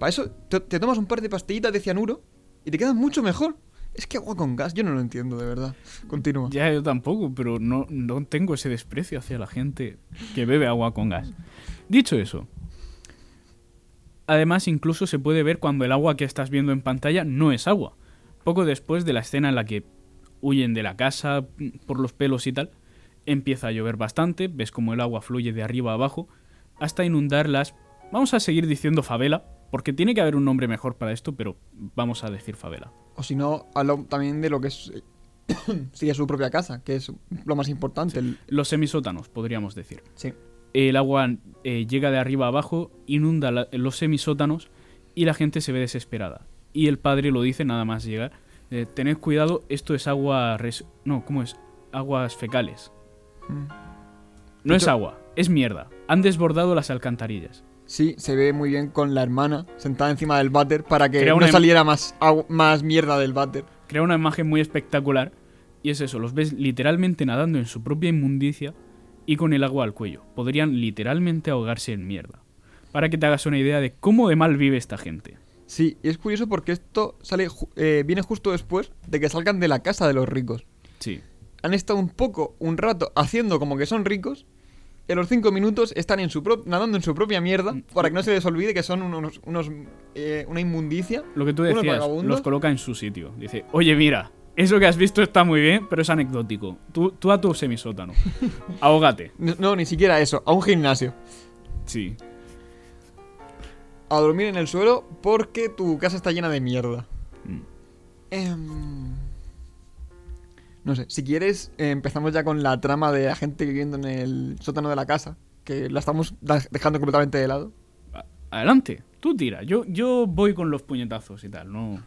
Para eso te, te tomas un par de pastillitas de cianuro y te queda mucho mejor. Es que agua con gas, yo no lo entiendo, de verdad. Continúa. Ya yo tampoco, pero no, no tengo ese desprecio hacia la gente que bebe agua con gas. Dicho eso, además incluso se puede ver cuando el agua que estás viendo en pantalla no es agua. Poco después de la escena en la que huyen de la casa mm, por los pelos y tal, empieza a llover bastante, ves como el agua fluye de arriba a abajo, hasta inundar las... Vamos a seguir diciendo favela, porque tiene que haber un nombre mejor para esto, pero vamos a decir favela. O si no, hablo también de lo que es. sí, es su propia casa, que es lo más importante. Los semisótanos, podríamos decir. sí. el agua eh, llega de arriba a abajo, inunda la- los semisótanos y la gente se ve desesperada. Y el padre lo dice nada más llegar. eh, tened cuidado, esto es agua... res- no, ¿cómo es? Aguas fecales. Mm. No es agua, es mierda. Han desbordado las alcantarillas. Sí, se ve muy bien con la hermana sentada encima del váter para que no saliera más, más mierda del váter. Crea una imagen muy espectacular. Y es eso, los ves literalmente nadando en su propia inmundicia y con el agua al cuello. Podrían literalmente ahogarse en mierda. Para que te hagas una idea de cómo de mal vive esta gente. Sí, y es curioso porque esto sale eh, viene justo después de que salgan de la casa de los ricos. Sí. han estado un poco, un rato, haciendo como que son ricos. Y a los cinco minutos están en su nadando en su propia mierda. Mm. Para que no se les olvide que son unos, unos, eh, una inmundicia. Lo que tú decías, los coloca en su sitio. Dice, oye, mira, eso que has visto está muy bien, pero es anecdótico. Tú, tú a tu semisótano. Ahógate. No, no, ni siquiera eso, a un gimnasio. Sí. A dormir en el suelo porque tu casa está llena de mierda. Mm. Em, no sé, si quieres, eh, empezamos ya con la trama de la gente viviendo en el sótano de la casa. Que la estamos dejando completamente de lado. Adelante, tú tira. Yo, yo voy con los puñetazos y tal, no.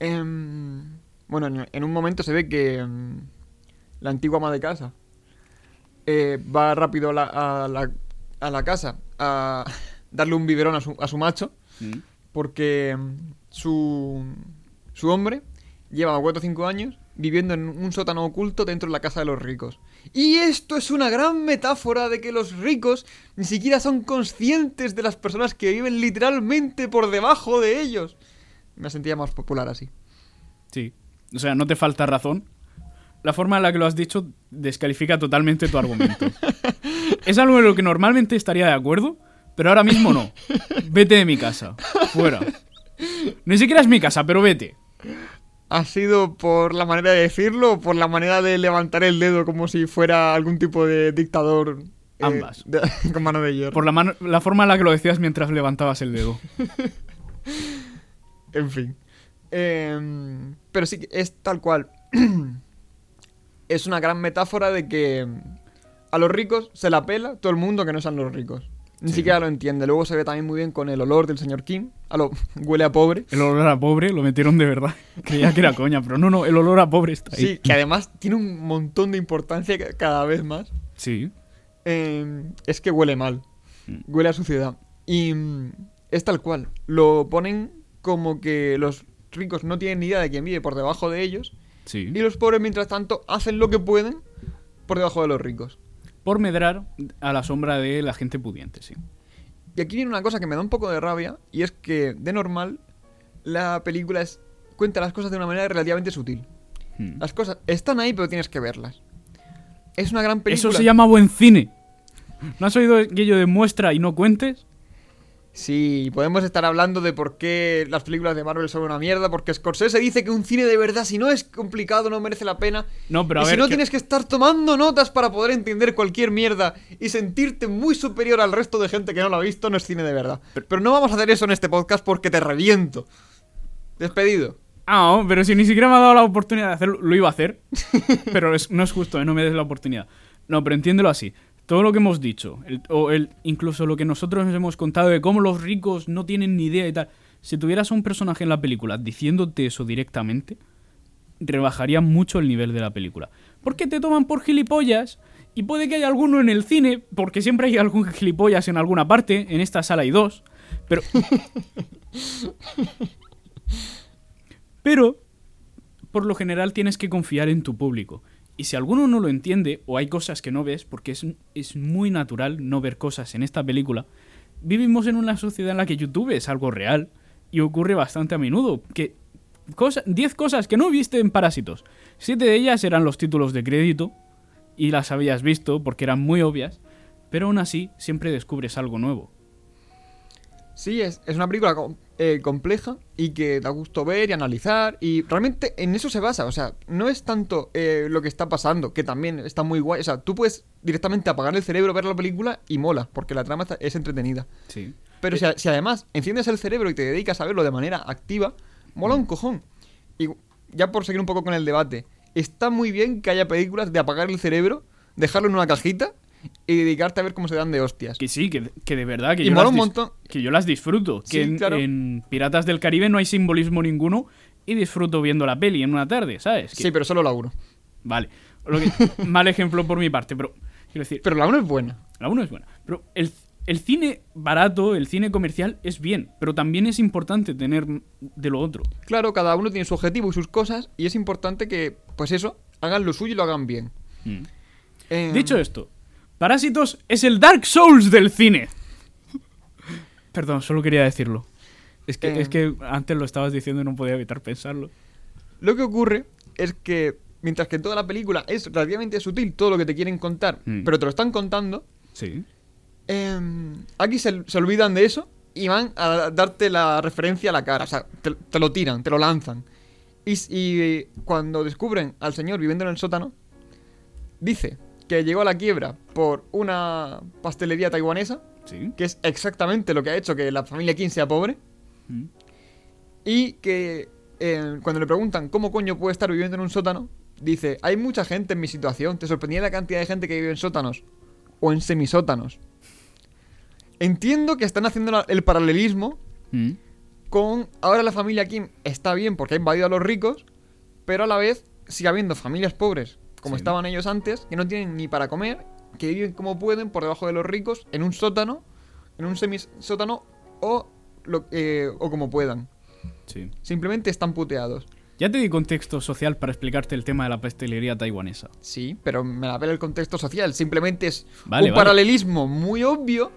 Em, bueno, en, en un momento se ve que em, la antigua ama de casa eh, va rápido a la, a la- a la casa a darle un biberón a su, a su macho Mm. porque em, su, su hombre lleva 4 o 5 años viviendo en un sótano oculto dentro de la casa de los ricos. Y esto es una gran metáfora de que los ricos ni siquiera son conscientes de las personas que viven literalmente por debajo de ellos. Me sentía más popular así. Sí. O sea, no te falta razón. La forma en la que lo has dicho descalifica totalmente tu argumento. es algo en lo que normalmente estaría de acuerdo, pero ahora mismo no. Vete de mi casa. Fuera. Ni siquiera es mi casa, pero vete. ¿Ha sido por la manera de decirlo o por la manera de levantar el dedo como si fuera algún tipo de dictador? eh, Ambas. de- con mano de hierro. Por la, mano- la forma en la que lo decías mientras levantabas el dedo. En fin. Em, pero sí, es tal cual. es una gran metáfora de que em, a los ricos se la pela todo el mundo que no sean los ricos. Ni Sí. siquiera lo entiende. Luego se ve también muy bien con el olor del señor Kim. A lo huele a pobre. El olor a pobre lo metieron de verdad. Creía que era coña, pero no, no, el olor a pobre está ahí. Sí, que además tiene un montón de importancia ca- cada vez más. Sí. Em, es que huele mal. Mm. Huele a suciedad. Y mm, es tal cual. Lo ponen como que los ricos no tienen ni idea de quién vive por debajo de ellos. Sí. Y los pobres, mientras tanto, hacen lo que pueden por debajo de los ricos. Por medrar a la sombra de la gente pudiente, sí. Y aquí viene una cosa que me da un poco de rabia, y es que, de normal, la película es, cuenta las cosas de una manera relativamente sutil. Hmm. Las cosas están ahí, pero tienes que verlas. Es una gran película. Eso se llama buen cine. ¿No has oído aquello de muestra y no cuentes? Sí, podemos estar hablando de por qué las películas de Marvel son una mierda, porque Scorsese dice que un cine de verdad, si no es complicado, no merece la pena. No, pero a y ver. si no que- tienes que estar tomando notas para poder entender cualquier mierda y sentirte muy superior al resto de gente que no lo ha visto, no es cine de verdad. Pero, no vamos a hacer eso en este podcast porque te reviento. Despedido. Ah, pero si ni siquiera me ha dado la oportunidad de hacerlo, lo iba a hacer. pero es- no es justo, ¿eh? no me des la oportunidad. No, pero entiéndelo así. Todo lo que hemos dicho, el- o el, incluso lo que nosotros nos hemos contado de cómo los ricos no tienen ni idea y tal. Si tuvieras a un personaje en la película diciéndote eso directamente, rebajaría mucho el nivel de la película. Porque te toman por gilipollas y puede que haya alguno en el cine, porque siempre hay algún gilipollas en alguna parte, en esta sala hay dos, pero... pero, por lo general tienes que confiar en tu público. Y si alguno no lo entiende, o hay cosas que no ves, porque es, es muy natural no ver cosas en esta película, vivimos en una sociedad en la que YouTube es algo real y ocurre bastante a menudo. Que cosa, 10 cosas que no viste en Parásitos. Siete de ellas eran los títulos de crédito y las habías visto porque eran muy obvias, pero aún así siempre descubres algo nuevo. Sí, es, es una película eh, compleja y que da gusto ver y analizar. Y realmente en eso se basa. O sea, no es tanto eh, lo que está pasando, que también está muy guay. O sea, tú puedes directamente apagar el cerebro, ver la película y mola, porque la trama está- es entretenida. Sí. Pero si, a- si además enciendes el cerebro y te dedicas a verlo de manera activa, mola un cojón. Y ya por seguir un poco con el debate, está muy bien que haya películas de apagar el cerebro, dejarlo en una cajita y dedicarte a ver cómo se dan de hostias. Que sí, que, que de verdad que Y yo, mola las un montón. que yo las disfruto. Sí, que en, claro. en Piratas del Caribe no hay simbolismo ninguno y disfruto viendo la peli en una tarde, ¿sabes? Que- Sí, pero solo la 1. Vale. Lo que- mal ejemplo por mi parte, pero quiero decir, Pero la 1 es buena. la 1 es buena. Pero el, el cine barato, el cine comercial es bien, pero también es importante tener de lo otro. Claro, cada uno tiene su objetivo y sus cosas, y es importante que, pues eso, hagan lo suyo y lo hagan bien. Mm. Eh, Dicho esto, Parásitos es el Dark Souls del cine. Perdón, solo quería decirlo. Es que, Eh. es que antes lo estabas diciendo y no podía evitar pensarlo. Lo que ocurre es que, mientras que toda la película es relativamente sutil todo lo que te quieren contar, Mm. pero te lo están contando, Sí. eh, aquí se, se olvidan de eso y van a darte la referencia a la cara. O sea, te, te lo tiran, te lo lanzan. Y, eh, cuando descubren al señor viviendo en el sótano, dice que llegó a la quiebra por una pastelería taiwanesa, Sí. que es exactamente lo que ha hecho que la familia Kim sea pobre. Mm. Y que eh, cuando le preguntan cómo coño puede estar viviendo en un sótano, dice, hay mucha gente en mi situación. ¿Te sorprendía la cantidad de gente que vive en sótanos? O en semisótanos. Entiendo que están haciendo el paralelismo Mm. con... Ahora la familia Kim está bien porque ha invadido a los ricos, pero a la vez sigue habiendo familias pobres, como Sí. estaban ellos antes, que no tienen ni para comer, que viven como pueden por debajo de los ricos, en un sótano, en un semisótano, o, lo, eh, o como puedan. Sí. Simplemente están puteados. Ya te di contexto social para explicarte el tema de la pastelería taiwanesa. Sí, pero me la pela el contexto social. Simplemente es Vale, un vale. paralelismo muy obvio.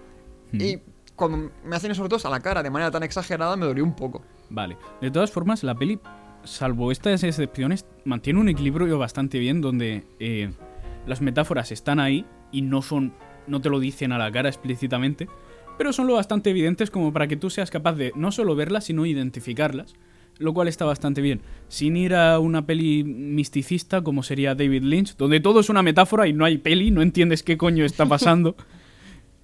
Mm. Y cuando me hacen esos dos a la cara de manera tan exagerada, me dolió un poco. Vale. De todas formas, la peli, salvo estas excepciones, mantiene un equilibrio bastante bien donde eh, las metáforas están ahí y no son. no te lo dicen a la cara explícitamente, pero son lo bastante evidentes como para que tú seas capaz de no solo verlas, sino identificarlas. Lo cual está bastante bien. Sin ir a una peli misticista como sería David Lynch, donde todo es una metáfora y no hay peli, no entiendes qué coño está pasando.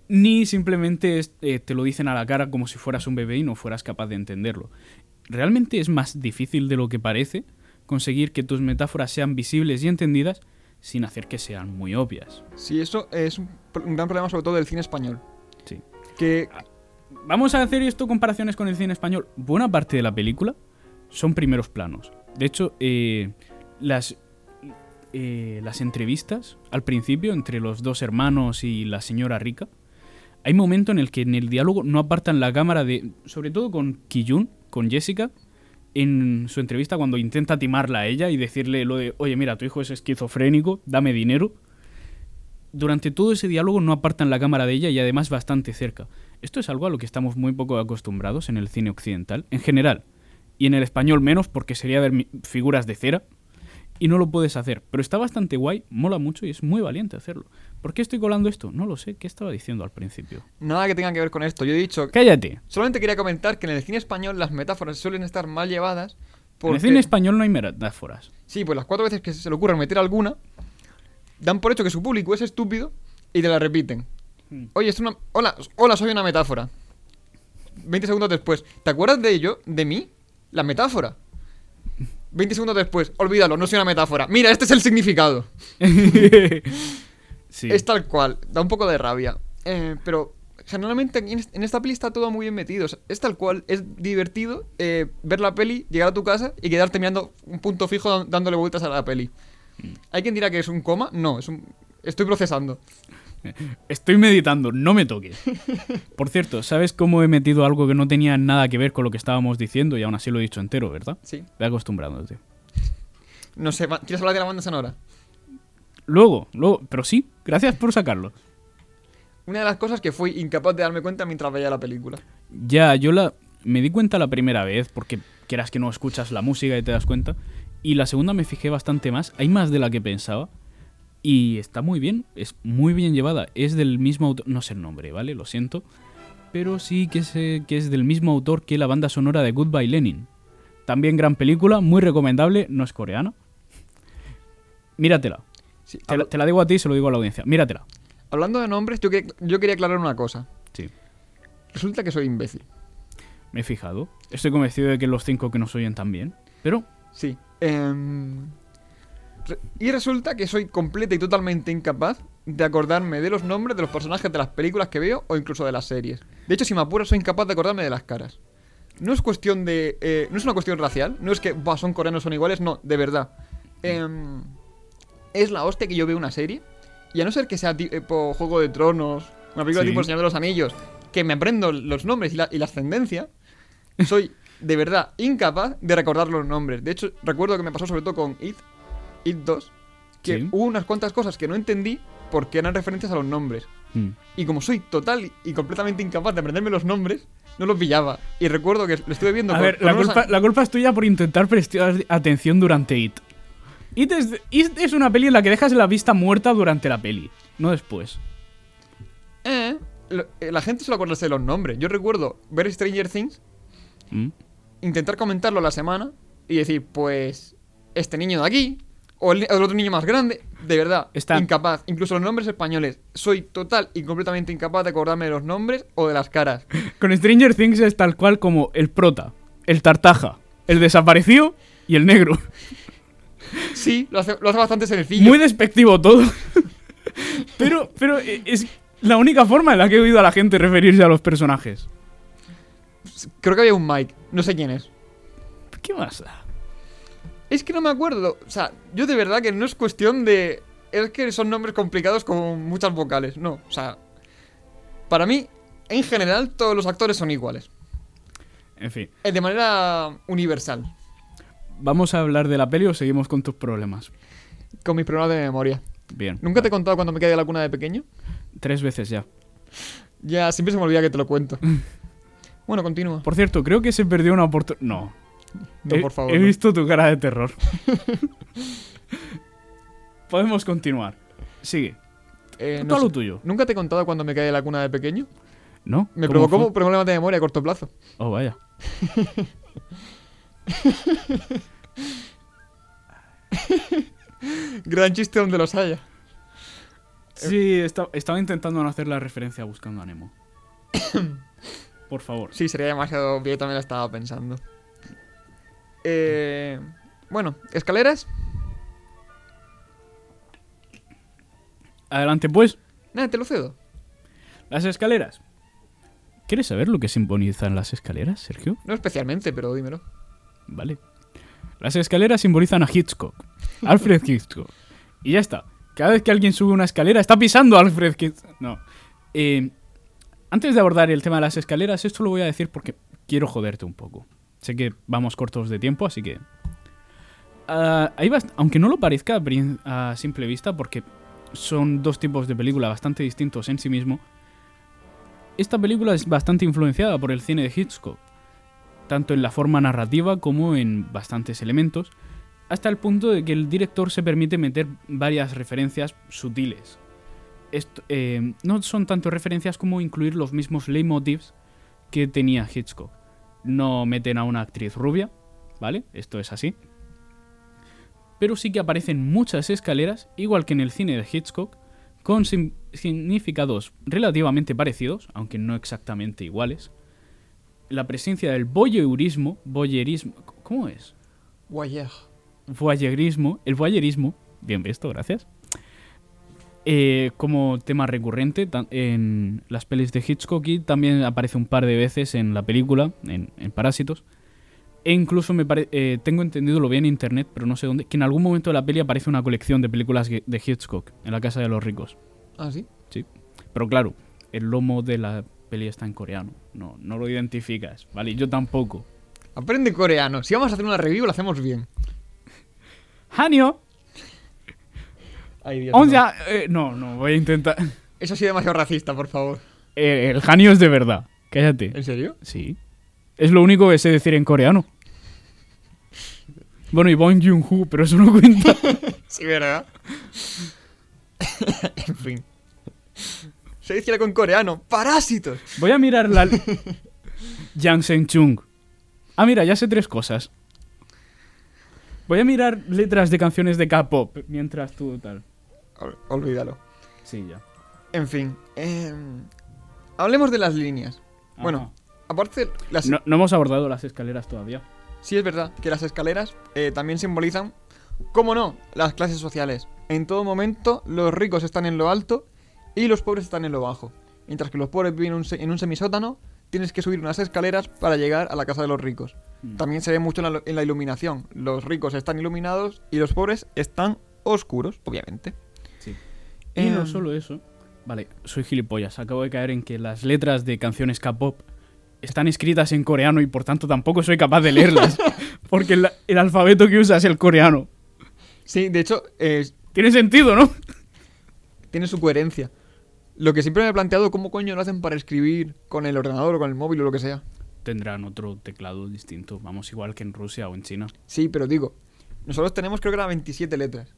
ni simplemente eh, te lo dicen a la cara como si fueras un bebé y no fueras capaz de entenderlo. Realmente es más difícil de lo que parece conseguir que tus metáforas sean visibles y entendidas sin hacer que sean muy obvias. Sí, eso es un, gran problema sobre todo del cine español. Sí. Que Vamos a hacer esto comparaciones con el cine español. Buena parte de la película son primeros planos. De hecho, eh, las, eh, las entrevistas al principio entre los dos hermanos y la señora rica, hay momento en el que en el diálogo no apartan la cámara de, sobre todo con Kiyun, con Jessica, en su entrevista cuando intenta timarla a ella y decirle lo de, oye, mira, tu hijo es esquizofrénico, dame dinero. durante todo ese diálogo no apartan la cámara de ella y además bastante cerca. Esto es algo a lo que estamos muy poco acostumbrados en el cine occidental, en general. Y en el español menos, porque sería ver figuras de cera. Y no lo puedes hacer. Pero está bastante guay, mola mucho y es muy valiente hacerlo. ¿Por qué estoy colando esto? No lo sé. ¿Qué estaba diciendo al principio? Nada que tenga que ver con esto. Yo he dicho. Cállate. Solamente quería comentar que en el cine español las metáforas suelen estar mal llevadas. En el cine español no hay metáforas. Sí, pues las cuatro veces que se le ocurra meter alguna, dan por hecho que su público es estúpido y te la repiten. Hmm. Oye, es una. Hola, hola, soy una metáfora. 20 segundos después. ¿Te acuerdas de ello? ¿De mí? La metáfora. 20 segundos después. Olvídalo, no soy una metáfora. Mira, este es el significado. sí. Es tal cual. Da un poco de rabia. Eh, pero generalmente en est- en esta peli está todo muy bien metido. O sea, es tal cual. Es divertido eh, ver la peli, llegar a tu casa y quedarte mirando un punto fijo dándole vueltas a la peli. ¿Hay quien dirá que es un coma? No, es un... Estoy procesando. Estoy meditando, no me toques. Por cierto, ¿sabes cómo he metido algo que no tenía nada que ver con lo que estábamos diciendo y aún así lo he dicho entero, verdad? Sí. Ve acostumbrándote. No sé, ¿quieres hablar de la banda sonora? Luego, luego, pero sí, gracias por sacarlo. Una de las cosas que fui incapaz de darme cuenta mientras veía la película. Ya, yo la me di cuenta la primera vez porque quieras que no escuchas la música y te das cuenta. Y la segunda me fijé bastante más. Hay más de la que pensaba. Y está muy bien, es muy bien llevada. Es del mismo autor, no sé el nombre, ¿vale? Lo siento. Pero sí que, sé que es del mismo autor que la banda sonora de Goodbye Lenin. También gran película, muy recomendable, no es coreana. Míratela. Sí, Te la, habl- te la digo a ti y se lo digo a la audiencia. Míratela. Hablando de nombres, yo, que- yo quería aclarar una cosa. Sí. Resulta que soy imbécil. Me he fijado. Estoy convencido de que los cinco que nos oyen también. Pero Sí. em, y resulta que soy completa y totalmente incapaz de acordarme de los nombres de los personajes de las películas que veo o incluso de las series. De hecho, si me apuro, soy incapaz de acordarme de las caras. No es cuestión de. eh, no es una cuestión racial. No es que "Buah, son coreanos, son iguales. No, de verdad. Em, es la hostia que yo veo una serie. Y a no ser que sea tipo Juego de Tronos, una película Sí. tipo El Señor de los Anillos, que me aprendo los nombres y la, y la ascendencia, soy de verdad incapaz de recordar los nombres. De hecho, recuerdo que me pasó sobre todo con It, It 2, que Sí. hubo unas cuantas cosas que no entendí porque eran referencias a los nombres. mm, Y como soy total y completamente incapaz de aprenderme los nombres, no los pillaba. Y recuerdo que lo estuve viendo A con- ver, con la unos culpa, am- la culpa es tuya por intentar prestar atención durante It. It es, It es una peli en la que dejas la vista muerta durante la peli, no después. Eh, eh, la gente suele acordarse de los nombres. Yo recuerdo ver Stranger Things, Mm. intentar comentarlo a la semana y decir, pues, este niño de aquí, o el, el otro niño más grande, de verdad, Está- incapaz. Incluso los nombres españoles, soy total y completamente incapaz de acordarme de los nombres o de las caras. Con Stranger Things es tal cual como el prota, el tartaja, el desaparecido y el negro. Sí, lo hace, lo hace bastante sencillo. Muy despectivo todo. pero, pero e- es la única forma en la que he oído a la gente referirse a los personajes. Creo que había un Mike, no sé quién es. ¿Qué más da? Es que no me acuerdo. O sea, yo de verdad que no es cuestión de. Es que son nombres complicados con muchas vocales. No, o sea. Para mí, en general, todos los actores son iguales. En fin, Eh, De manera universal. ¿Vamos a hablar de la peli o seguimos con tus problemas? Con mis problemas de memoria. Bien. ¿Nunca te he contado cuando me quedé de la cuna de pequeño? Tres veces ya. Ya, siempre se me olvida que te lo cuento. bueno, continúa. Por cierto, creo que se perdió una oportunidad. No. No, He- por favor. He no. visto tu cara de terror. Podemos continuar. Sigue. Eh, no lo tuyo. ¿Nunca te he contado cuando me caí de la cuna de pequeño? ¿No? Me ¿Cómo provocó problemas de memoria a corto plazo. Oh, vaya. Gran chiste donde los haya. Sí, esta- estaba intentando no hacer la referencia buscando a Nemo. Por favor. Sí, sería demasiado obvio, yo también la estaba pensando. Eh, bueno, escaleras. Adelante, pues. Nada, te lo cedo. Las escaleras. ¿Quieres saber lo que simbolizan las escaleras, Sergio? No especialmente, pero dímelo. Vale. Las escaleras simbolizan a Hitchcock. Alfred Hitchcock. Y ya está. Cada vez que alguien sube una escalera, está pisando a Alfred Hitchcock. No. Eh, antes de abordar el tema de las escaleras, esto lo voy a decir porque quiero joderte un poco. Sé que vamos cortos de tiempo, así que... Bast- aunque no lo parezca a simple vista, porque son dos tipos de película bastante distintos en sí mismo. Esta película es bastante influenciada por el cine de Hitchcock, tanto en la forma narrativa como en bastantes elementos, hasta el punto de que el director se permite meter varias referencias sutiles. Esto, eh, no son tanto referencias como incluir los mismos leitmotivs que tenía Hitchcock. No meten a una actriz rubia, ¿vale? Esto es así. Pero sí que aparecen muchas escaleras, igual que en el cine de Hitchcock, con significados relativamente parecidos, aunque no exactamente iguales. La presencia del voyeurismo, voyeurismo, ¿cómo es? Guayer. voyeurismo, el voyeurismo, bien visto, gracias, eh, como tema recurrente en las pelis de Hitchcock y también aparece un par de veces en la película, en, en Parásitos. E incluso me pare- eh, tengo entendido, lo vi en internet, pero no sé dónde, que en algún momento de la peli aparece una colección de películas de Hitchcock en la casa de los ricos. ¿Ah, sí? Pero claro, el lomo de la peli está en coreano, no, no lo identificas, ¿vale? Yo tampoco. Aprende coreano. Si vamos a hacer una review, lo hacemos bien. ¡Hanyo! Ay, Dios. no. Eh, no, no, voy a intentar... Eso ha sido demasiado racista, por favor. Eh, el Hanyo es de verdad. Cállate. ¿En serio? Sí. Es lo único que sé decir en coreano. Bueno, y Bong Joon-ho, pero eso no cuenta. Sí, ¿verdad? en fin. Se dice en coreano. ¡Parásitos! Voy a mirar la... Yang Seng-chung. Ah, mira, ya sé tres cosas. Voy a mirar letras de canciones de K-pop mientras tú tal. Ol- Olvídalo. Sí, ya. En fin. em, hablemos de las líneas. Bueno, aparte, las, No, no hemos abordado las escaleras todavía. sí es verdad que las escaleras eh, también simbolizan, cómo no, las clases sociales. En todo momento, los ricos están en lo alto y los pobres están en lo bajo. Mientras que los pobres viven en un se- en un semisótano, tienes que subir unas escaleras para llegar a la casa de los ricos. Mm. También se ve mucho en la, en la iluminación. Los ricos están iluminados y los pobres están oscuros, obviamente. Sí. Y no solo eso. Vale, soy gilipollas. Acabo de caer en que las letras de canciones K-pop están escritas en coreano y por tanto tampoco soy capaz de leerlas. porque el, el alfabeto que usa es el coreano. Sí, de hecho, eh, Tiene sentido, ¿no? tiene su coherencia. Lo que siempre me he planteado, ¿cómo coño lo hacen para escribir con el ordenador o con el móvil o lo que sea? Tendrán otro teclado distinto. Vamos, igual que en Rusia o en China. Sí, pero digo, nosotros tenemos creo que eran 27 letras.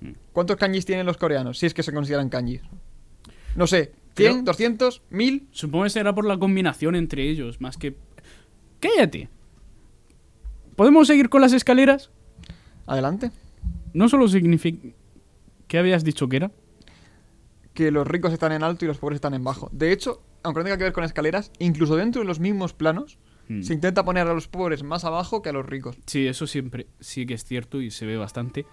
Mm. ¿Cuántos kanjis tienen los coreanos? Si es que se consideran kanjis. No sé, ¿100, Creo- 200, 1000? Supongo que será por la combinación entre ellos, más que... ¡Cállate! ¿Podemos seguir con las escaleras? Adelante. No solo significa... ¿Qué habías dicho que era? Que los ricos están en alto y los pobres están en bajo. De hecho, aunque no tenga que ver con escaleras, incluso dentro de los mismos planos, Mm. se intenta poner a los pobres más abajo que a los ricos. Sí, eso siempre sí que es cierto y se ve bastante.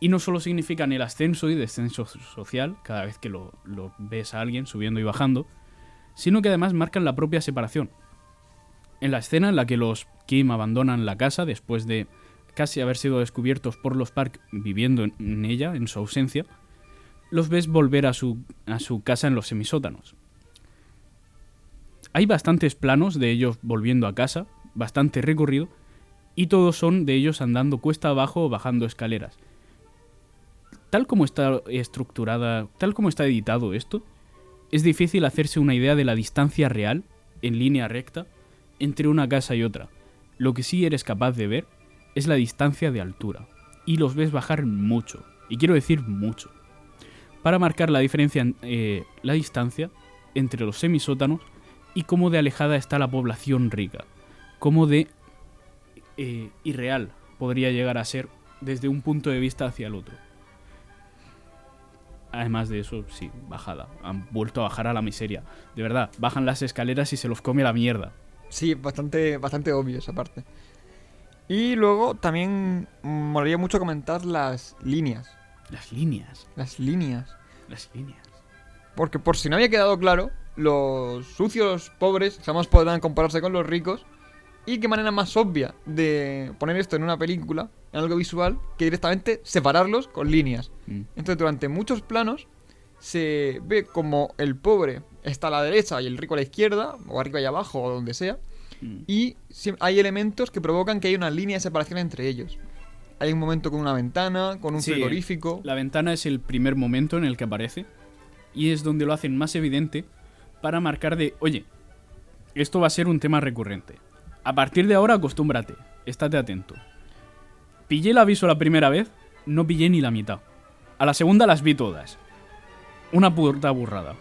Y no solo significan el ascenso y descenso social, cada vez que lo, lo ves a alguien subiendo y bajando, sino que además marcan la propia separación. En la escena en la que los Kim abandonan la casa después de casi haber sido descubiertos por los Park viviendo en- en ella, en su ausencia, los ves volver a su, a su casa en los semisótanos. Hay bastantes planos de ellos volviendo a casa, bastante recorrido, y todos son de ellos andando cuesta abajo o bajando escaleras. Tal como está estructurada, tal como está editado esto, es difícil hacerse una idea de la distancia real, en línea recta, entre una casa y otra. Lo que sí eres capaz de ver es la distancia de altura, y los ves bajar mucho, y quiero decir mucho, para marcar la diferencia, en- eh, la distancia entre los semisótanos y cómo de alejada está la población rica, cómo de eh, irreal podría llegar a ser desde un punto de vista hacia el otro. Además de eso, sí, bajada. Han vuelto a bajar a la miseria. De verdad, bajan las escaleras y se los come la mierda. Sí, bastante, bastante obvio esa parte. Y luego también molaría mucho comentar las líneas. Las líneas, Las líneas. las líneas. Porque por si no había quedado claro, los sucios pobres jamás podrán compararse con los ricos. Y qué manera más obvia de poner esto en una película, en algo visual, que directamente separarlos con líneas. Mm. Entonces durante muchos planos se ve como el pobre está a la derecha y el rico a la izquierda, o arriba y abajo, o donde sea. Mm. Y hay elementos que provocan que haya una línea de separación entre ellos. Hay un momento con una ventana, con un Sí, frigorífico. La ventana es el primer momento en el que aparece y es donde lo hacen más evidente para marcar de, oye, esto va a ser un tema recurrente. A partir de ahora acostúmbrate, estate atento. Pillé el aviso la primera vez, no pillé ni la mitad. A la segunda las vi todas. Una puta burrada.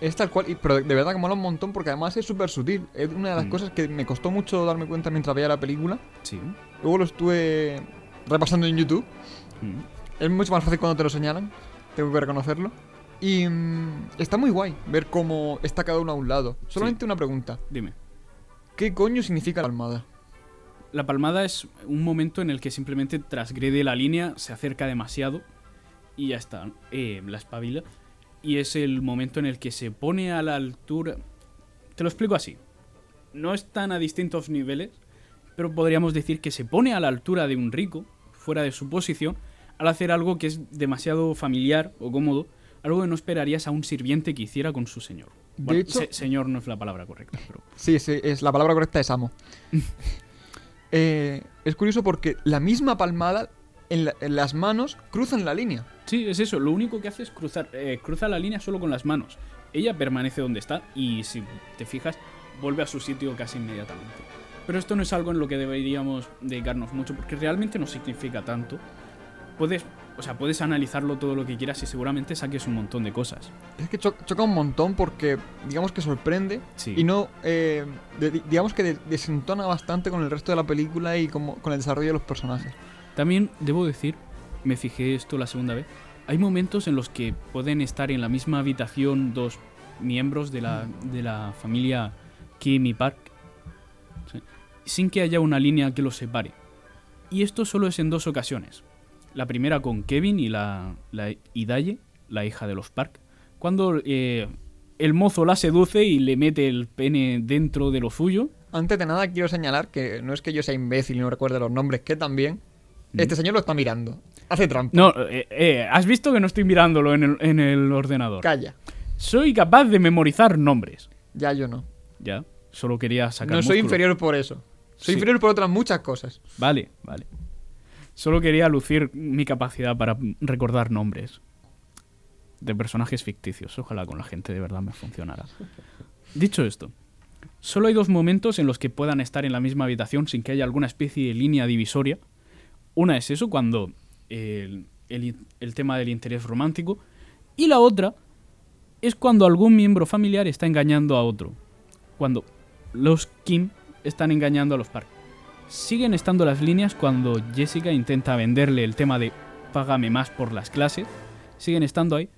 Es tal cual, pero de verdad que mola un montón porque además es súper sutil. Es una de las Mm. cosas que me costó mucho darme cuenta mientras veía la película. Sí. Luego lo estuve repasando en YouTube. Mm. Es mucho más fácil cuando te lo señalan, tengo que reconocerlo. Y mm, está muy guay ver cómo está cada uno a un lado. Solamente una pregunta. Dime. ¿Qué coño significa la almada? La palmada es un momento en el que simplemente transgrede la línea, se acerca demasiado y ya está, eh, la espabila. Y es el momento en el que se pone a la altura... Te lo explico así. No están a distintos niveles, pero podríamos decir que se pone a la altura de un rico, fuera de su posición, al hacer algo que es demasiado familiar o cómodo, algo que no esperarías a un sirviente que hiciera con su señor. De Bueno, hecho- se- señor no es la palabra correcta, pero... Sí, sí, es, la palabra correcta es amo. Eh, es curioso porque la misma palmada en, la- en las manos cruzan la línea. Sí, es eso. Lo único que hace es cruzar, eh, cruza la línea solo con las manos. Ella permanece donde está y si te fijas, vuelve a su sitio casi inmediatamente. Pero esto no es algo en lo que deberíamos dedicarnos mucho porque realmente no significa tanto. Puedes, o sea, puedes analizarlo todo lo que quieras y seguramente saques un montón de cosas. Es que cho- choca un montón porque, digamos que sorprende Sí. y no, eh, de- di- digamos que de- desentona bastante con el resto de la película y como, con el desarrollo de los personajes. También debo decir, me fijé esto la segunda vez, hay momentos en los que pueden estar en la misma habitación dos miembros de la, de la familia Kim y Park, sin que haya una línea que los separe. Y esto solo es en dos ocasiones. La primera con Kevin y la, la la hija de los Park, cuando eh, el mozo la seduce y le mete el pene dentro de lo suyo. Antes de nada quiero señalar que no es que yo sea imbécil y no recuerde los nombres, que también este señor lo está mirando. Hace trampa. No, eh, eh, has visto que no estoy mirándolo en el, en el ordenador. Calla. Soy capaz de memorizar nombres. Ya yo no. Ya, solo quería sacar No soy inferior por eso. Soy Sí. inferior por otras muchas cosas. Vale, vale. Solo quería lucir mi capacidad para recordar nombres de personajes ficticios. Ojalá con la gente de verdad me funcionara. Dicho esto, solo hay dos momentos en los que puedan estar en la misma habitación sin que haya alguna especie de línea divisoria. Una es eso, cuando el, el- el tema del interés romántico. Y la otra es cuando algún miembro familiar está engañando a otro. Cuando los Kim están engañando a los Park. Siguen estando las líneas cuando Jessica intenta venderle el tema de págame más por las clases. Siguen estando ahí.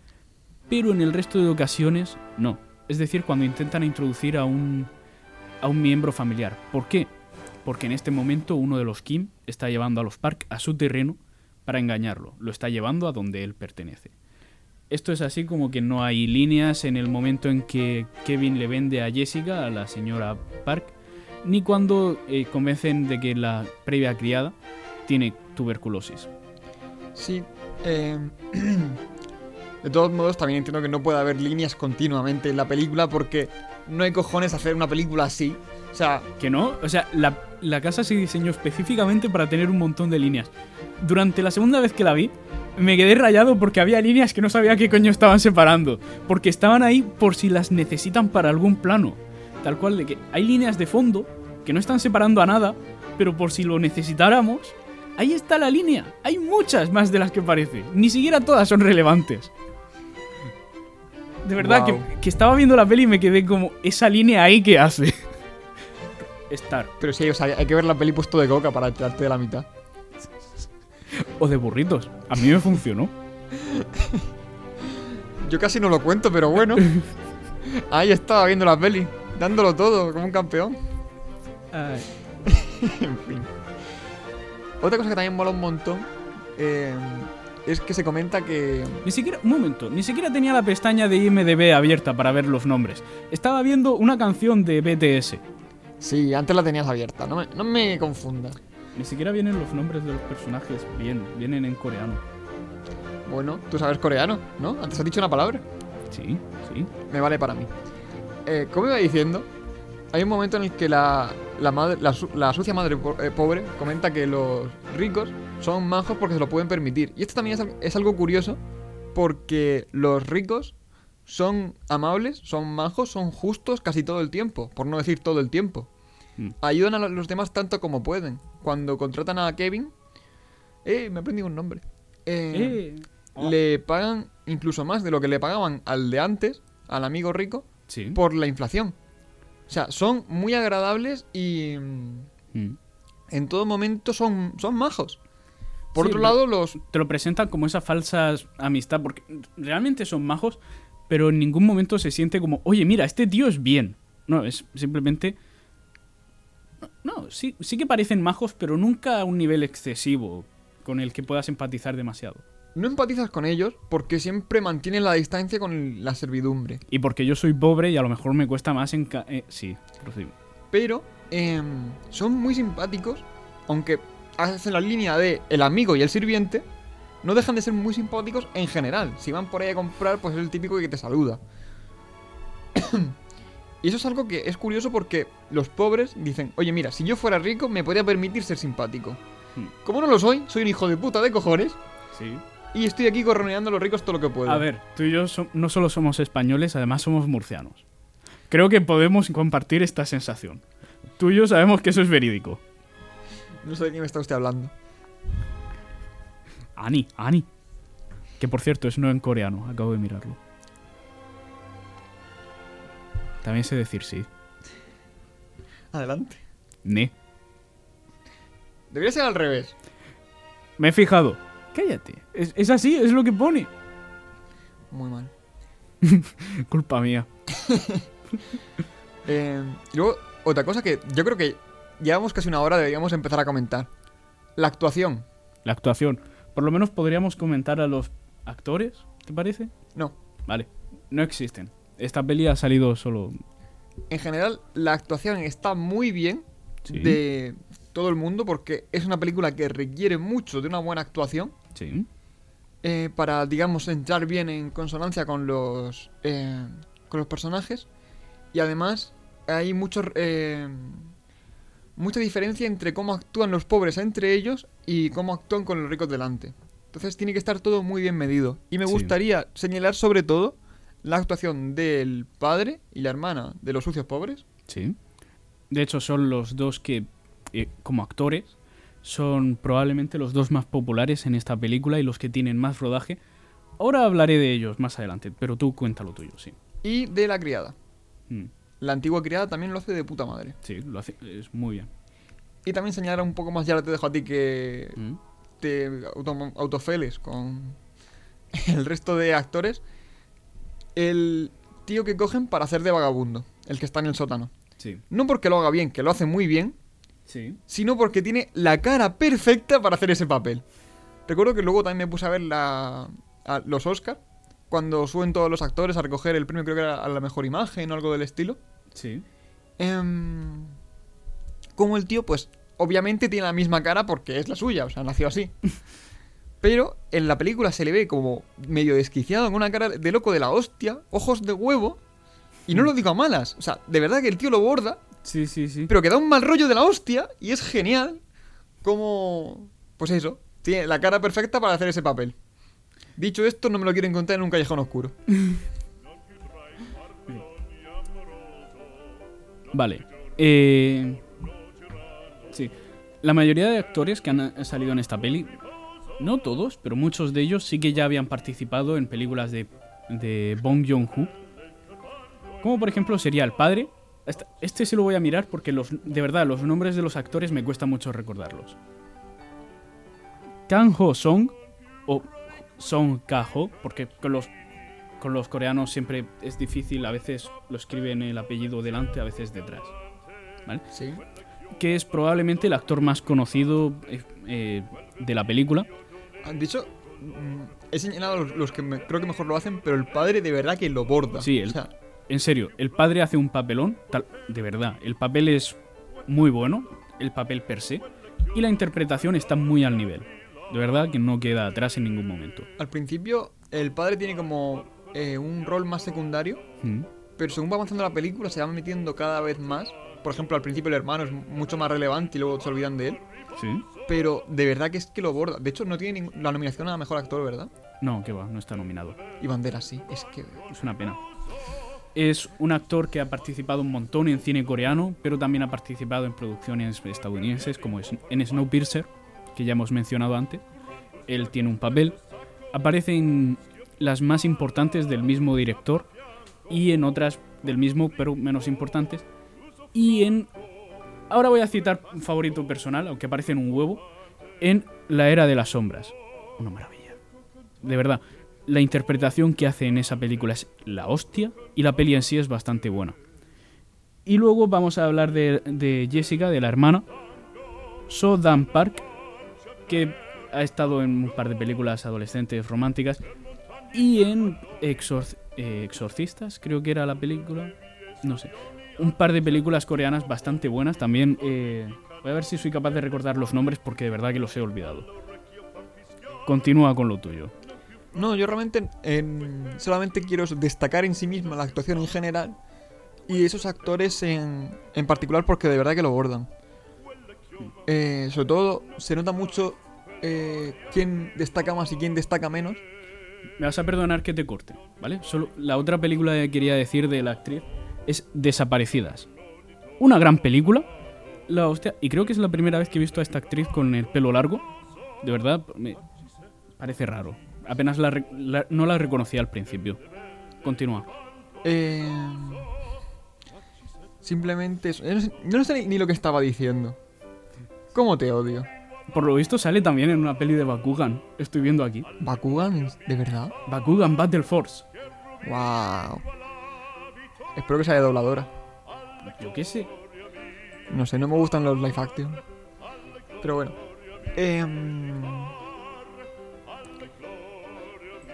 Pero en el resto de ocasiones no. Es decir, cuando intentan introducir a un, a un miembro familiar. ¿Por qué? Porque en este momento uno de los Kim está llevando a los Park a su terreno para engañarlo. Lo está llevando a donde él pertenece. Esto es así como que no hay líneas en el momento en que Kevin le vende a Jessica, a la señora Park, ni cuando eh, convencen de que la previa criada tiene tuberculosis. Sí. eh, de todos modos, también entiendo que no puede haber líneas continuamente en la película porque no hay cojones hacer una película así. O sea, Que no, o sea, la, la casa se diseñó específicamente para tener un montón de líneas. Durante la segunda vez que la vi, me quedé rayado porque había líneas que no sabía qué coño estaban separando. Porque estaban ahí por si las necesitan para algún plano. Tal cual de que hay líneas de fondo que no están separando a nada, pero por si lo necesitáramos, ahí está la línea. Hay muchas más de las que parece. Ni siquiera todas son relevantes. De verdad que, que estaba viendo la peli y me quedé como, esa línea ahí que hace. Estar. pero sí, o sea, hay que ver la peli puesto de coca para enterarte de la mitad. O de burritos. A mí me funcionó. Yo casi no lo cuento, pero bueno. Ahí estaba viendo la peli, dándolo todo, como un campeón. en fin. Otra cosa que también mola un montón eh, es que se comenta que. Ni siquiera, un momento, ni siquiera tenía la pestaña de IMDB abierta para ver los nombres. Estaba viendo una canción de BTS. Sí, antes la tenías abierta, no me, no me confundas. Ni siquiera vienen los nombres de los personajes bien, vienen en coreano. Bueno, tú sabes coreano, ¿no? Antes has dicho una palabra. Sí, sí. Me vale para mí. Eh, como iba diciendo, hay un momento en el que la, la, madre, la, su- la sucia madre po- eh, pobre comenta que los ricos son majos porque se lo pueden permitir. Y esto también es, al- es algo curioso porque los ricos son amables, son majos, son justos casi todo el tiempo, por no decir todo el tiempo. Mm. Ayudan a lo- los demás tanto como pueden. Cuando contratan a Kevin, eh, me he aprendido un nombre. Eh, Eh. Le pagan incluso más de lo que le pagaban al de antes, al amigo rico, Sí. por la inflación. O sea, son muy agradables y mm, Mm. en todo momento son, son majos. Por Sí, otro lado, los... Te lo presentan como esa falsa amistad, porque realmente son majos, pero en ningún momento se siente como, oye, mira, este tío es bien. No, es simplemente... No, sí, sí que parecen majos, pero nunca a un nivel excesivo con el que puedas empatizar demasiado. No empatizas con ellos porque siempre mantienen la distancia con la servidumbre. Y porque yo soy pobre y a lo mejor me cuesta más en... sí, prosigue. Pero em, son muy simpáticos, aunque hacen la línea de el amigo y el sirviente, no dejan de ser muy simpáticos en general. Si van por ahí a comprar, pues es el típico que te saluda. y eso es algo que es curioso porque los pobres dicen, oye mira, si yo fuera rico me podría permitir ser simpático. Hmm. Como no lo soy, soy un hijo de puta de cojones Sí. Y estoy aquí corroneando a los ricos todo lo que puedo. A ver, tú y yo so- no solo somos españoles, además somos murcianos. Creo que podemos compartir esta sensación. Tú y yo sabemos que eso es verídico. No sé de qué me está usted hablando. Ani, Ani. Que por cierto es no en coreano, acabo de mirarlo. También sé decir sí. Adelante. Ne. Debería ser al revés. Me he fijado. Cállate. Es, es así, es lo que pone. Muy mal. Culpa mía. Eh, y luego, otra cosa que yo creo que llevamos casi una hora, deberíamos empezar a comentar. La actuación. La actuación. Por lo menos podríamos comentar a los actores, ¿te parece? No. Vale. No existen. Esta peli ha salido solo... En general, la actuación está muy bien Sí. de todo el mundo porque es una película que requiere mucho de una buena actuación Sí. eh, para, digamos, entrar bien en consonancia con los, eh, con los personajes. Y además, hay mucho, eh, mucha diferencia entre cómo actúan los pobres entre ellos y cómo actúan con los ricos delante. Entonces tiene que estar todo muy bien medido. Y me Sí. gustaría señalar sobre todo la actuación del padre y la hermana de los sucios pobres. Sí. De hecho, son los dos que, eh, como actores, son probablemente los dos más populares en esta película y los que tienen más rodaje. Ahora hablaré de ellos más adelante, pero tú cuéntalo tuyo, sí. Y de la criada. Mm, La antigua criada también lo hace de puta madre. sí, lo hace, es muy bien. Y también señalar un poco más, ya te dejo a ti que Mm, te auto- autofeles con el resto de actores. El tío que cogen para hacer de vagabundo, el que está en el sótano. Sí. No porque lo haga bien, que lo hace muy bien, Sí. sino porque tiene la cara perfecta para hacer ese papel. Recuerdo que luego también me puse a ver la, a los Oscar cuando suben todos los actores a recoger el premio, creo que era a la mejor imagen o algo del estilo. Sí. Em, como el tío, pues obviamente tiene la misma cara porque es la suya, o sea, nació así. Pero en la película se le ve como medio desquiciado, con una cara de loco de la hostia, ojos de huevo. Y no lo digo a malas, o sea, de verdad que el tío lo borda, Sí, sí, sí. pero que da un mal rollo de la hostia y es genial como... Pues eso, tiene la cara perfecta para hacer ese papel. Dicho esto, no me lo quiero encontrar en un callejón oscuro. Vale. Eh, sí. La mayoría de actores que han eh, salido en esta peli, no todos, pero muchos de ellos sí que ya habían participado en películas de, de Bong Joon-ho. Como por ejemplo sería el padre. Esta- Este se lo voy a mirar porque los, de verdad los nombres de los actores me cuesta mucho recordarlos. Kang Ho Song o Song Ka Ho, porque con los con los coreanos siempre es difícil, a veces lo escriben el apellido delante, a veces detrás. ¿Vale? Sí. Que es probablemente el actor más conocido eh, eh, de la película. Han dicho... mm, He señalado los, los que me- creo que mejor lo hacen, pero el padre de verdad que lo borda. Sí, el- O sea, En serio, el padre hace un papelón, tal, de verdad. El papel es muy bueno, el papel per se, y la interpretación está muy al nivel. De verdad que no queda atrás en ningún momento. al principio el padre tiene como eh, un rol más secundario, Mm, pero según va avanzando la película se va metiendo cada vez más. Por ejemplo, al principio el hermano es mucho más relevante y luego se olvidan de él. Sí. pero de verdad que es que lo borda. De hecho, no tiene la nominación a mejor actor, ¿verdad? No, que va, no está nominado. Y Banderas sí, es que. Es una pena. Es un actor que ha participado un montón en cine coreano, pero también ha participado en producciones estadounidenses como en Snowpiercer, que ya hemos mencionado antes. Él tiene un papel. Aparece en las más importantes del mismo director y en otras del mismo, pero menos importantes. Y en... Ahora voy a citar un favorito personal, aunque aparece en un huevo, en La Era de las Sombras. Una maravilla. De verdad, la interpretación que hace en esa película es la hostia y la peli en sí es bastante buena. Y luego vamos a hablar de, de Jessica, de la hermana, So Dan Park, que ha estado en un par de películas adolescentes románticas y en eh, Exorcistas, creo que era la película, no sé, un par de películas coreanas bastante buenas también. eh, voy a ver si soy capaz de recordar los nombres porque de verdad que los he olvidado. Continúa con lo tuyo. No, yo realmente en- solamente quiero destacar en sí misma la actuación en general y esos actores en, en particular porque de verdad que lo bordan. Eh, sobre todo se nota mucho eh, quién destaca más y quién destaca menos. Me vas a perdonar que te corte, ¿vale? Solo la otra película que quería decir de la actriz es Desaparecidas. Una gran película. La hostia, y creo que es la primera vez que he visto a esta actriz con el pelo largo. De verdad, me parece raro. Apenas la, la- no la reconocí al principio. Continúa. Eh, simplemente eso. Yo no sé, ni- ni lo que estaba diciendo. ¿Cómo te odio? Por lo visto sale también en una peli de Bakugan. Estoy viendo aquí. ¿Bakugan? ¿De verdad? Bakugan Battle Force. ¡Wow! Espero que sea de dobladora. Yo qué sé. No sé, no me gustan los live action. Pero bueno. Em,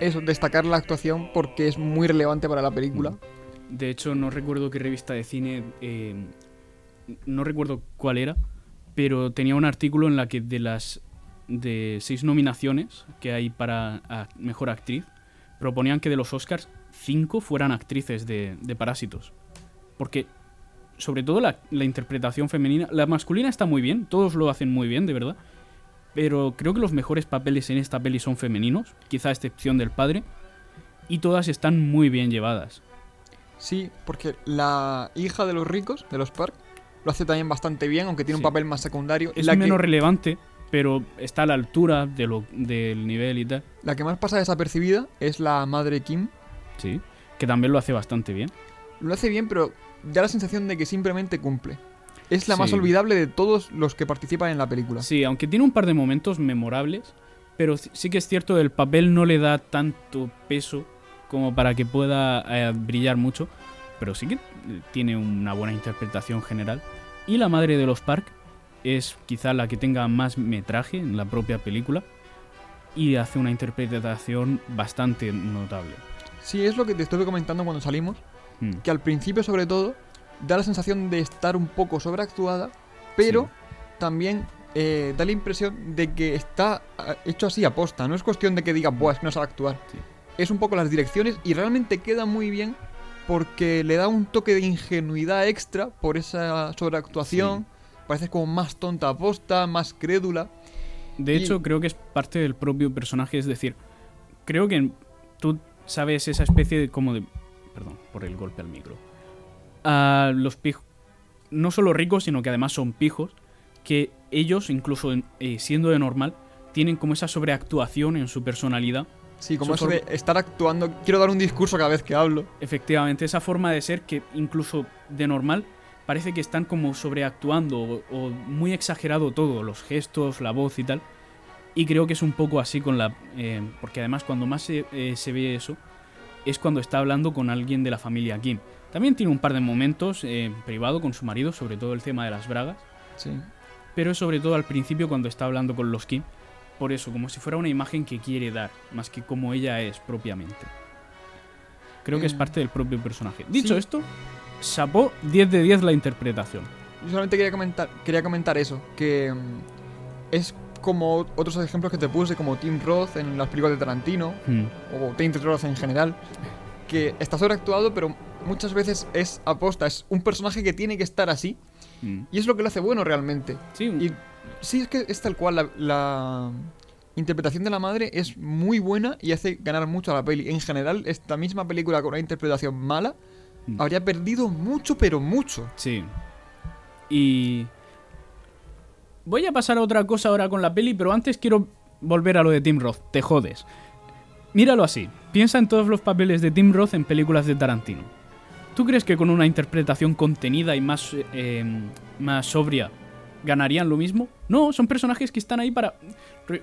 eso, destacar la actuación porque es muy relevante para la película. De hecho, no recuerdo qué revista de cine, eh, no recuerdo cuál era, pero tenía un artículo en la que de las de seis nominaciones que hay para mejor actriz, proponían que de los Oscars cinco fueran actrices de, de Parásitos, porque sobre todo la, la interpretación femenina, la masculina está muy bien, todos lo hacen muy bien, de verdad, pero creo que los mejores papeles en esta peli son femeninos, quizá a excepción del padre, y todas están muy bien llevadas. Sí, porque la hija de los ricos, de los Park, lo hace también bastante bien, aunque tiene Sí. un papel más secundario. Es la, menos que, relevante, pero está a la altura de lo, del nivel y tal. la que más pasa desapercibida es la madre Kim. Sí. Que también lo hace bastante bien. Lo hace bien, pero da la sensación de que simplemente cumple. Es la más olvidable de todos los que participan en la película. Sí, aunque tiene un par de momentos memorables, pero sí que es cierto, el papel no le da tanto peso como para que pueda eh, brillar mucho, pero sí que eh, tiene una buena interpretación general. Y la madre de los Park es quizá la que tenga más metraje en la propia película y hace una interpretación bastante notable. Sí, es lo que te estuve comentando cuando salimos. Mm. que al principio sobre todo da la sensación de estar un poco sobreactuada, pero Sí. también eh, da la impresión de que está ah, hecho así a posta. No es cuestión de que diga, Buah, es que no sabe actuar. Sí. Es un poco las direcciones y realmente queda muy bien porque le da un toque de ingenuidad extra por esa sobreactuación. Parece como más tonta a posta, más crédula. De Y- hecho, creo que es parte del propio personaje, es decir, creo que tú sabes esa especie de como de... Perdón, por el golpe al micro. A los pijos, no solo ricos, sino que además son pijos, que ellos, incluso eh, siendo de normal, tienen como esa sobreactuación en su personalidad. Sí, como eso de estar actuando. Quiero dar un discurso cada vez que hablo. Efectivamente, esa forma de ser que incluso de normal parece que están como sobreactuando o, o muy exagerado todo, los gestos, la voz y tal. Y creo que es un poco así con la... eh, porque además cuando más se, eh, se ve eso es cuando está hablando con alguien de la familia Kim. También tiene un par de momentos eh, privado con su marido, sobre todo el tema de las bragas, Sí. pero sobre todo al principio cuando está hablando con los Kim. Por eso, como si fuera una imagen que quiere dar, más que como ella es propiamente. Creo que es Eh, parte del propio personaje. Dicho sí. esto, Sapó 10 de 10 la interpretación. Yo solamente quería comentar, quería comentar eso, que mm, es como otros ejemplos que te puse, como Tim Roth en las películas de Tarantino, Hmm. o Tainted Roth en general, que está sobreactuado, pero muchas veces es aposta, es un personaje que tiene que estar así, Hmm. y es lo que lo hace bueno realmente. Sí, Y Sí, es que es tal cual. La, la interpretación de la madre es muy buena y hace ganar mucho a la peli. En general, esta misma película con una interpretación mala Mm. habría perdido mucho, pero mucho. Sí. Y... Voy a pasar a otra cosa ahora con la peli, pero antes quiero volver a lo de Tim Roth. Te jodes. Míralo así. Piensa en todos los papeles de Tim Roth en películas de Tarantino. ¿Tú crees que con una interpretación contenida y más, eh, más sobria ganarían lo mismo? No, son personajes que están ahí para...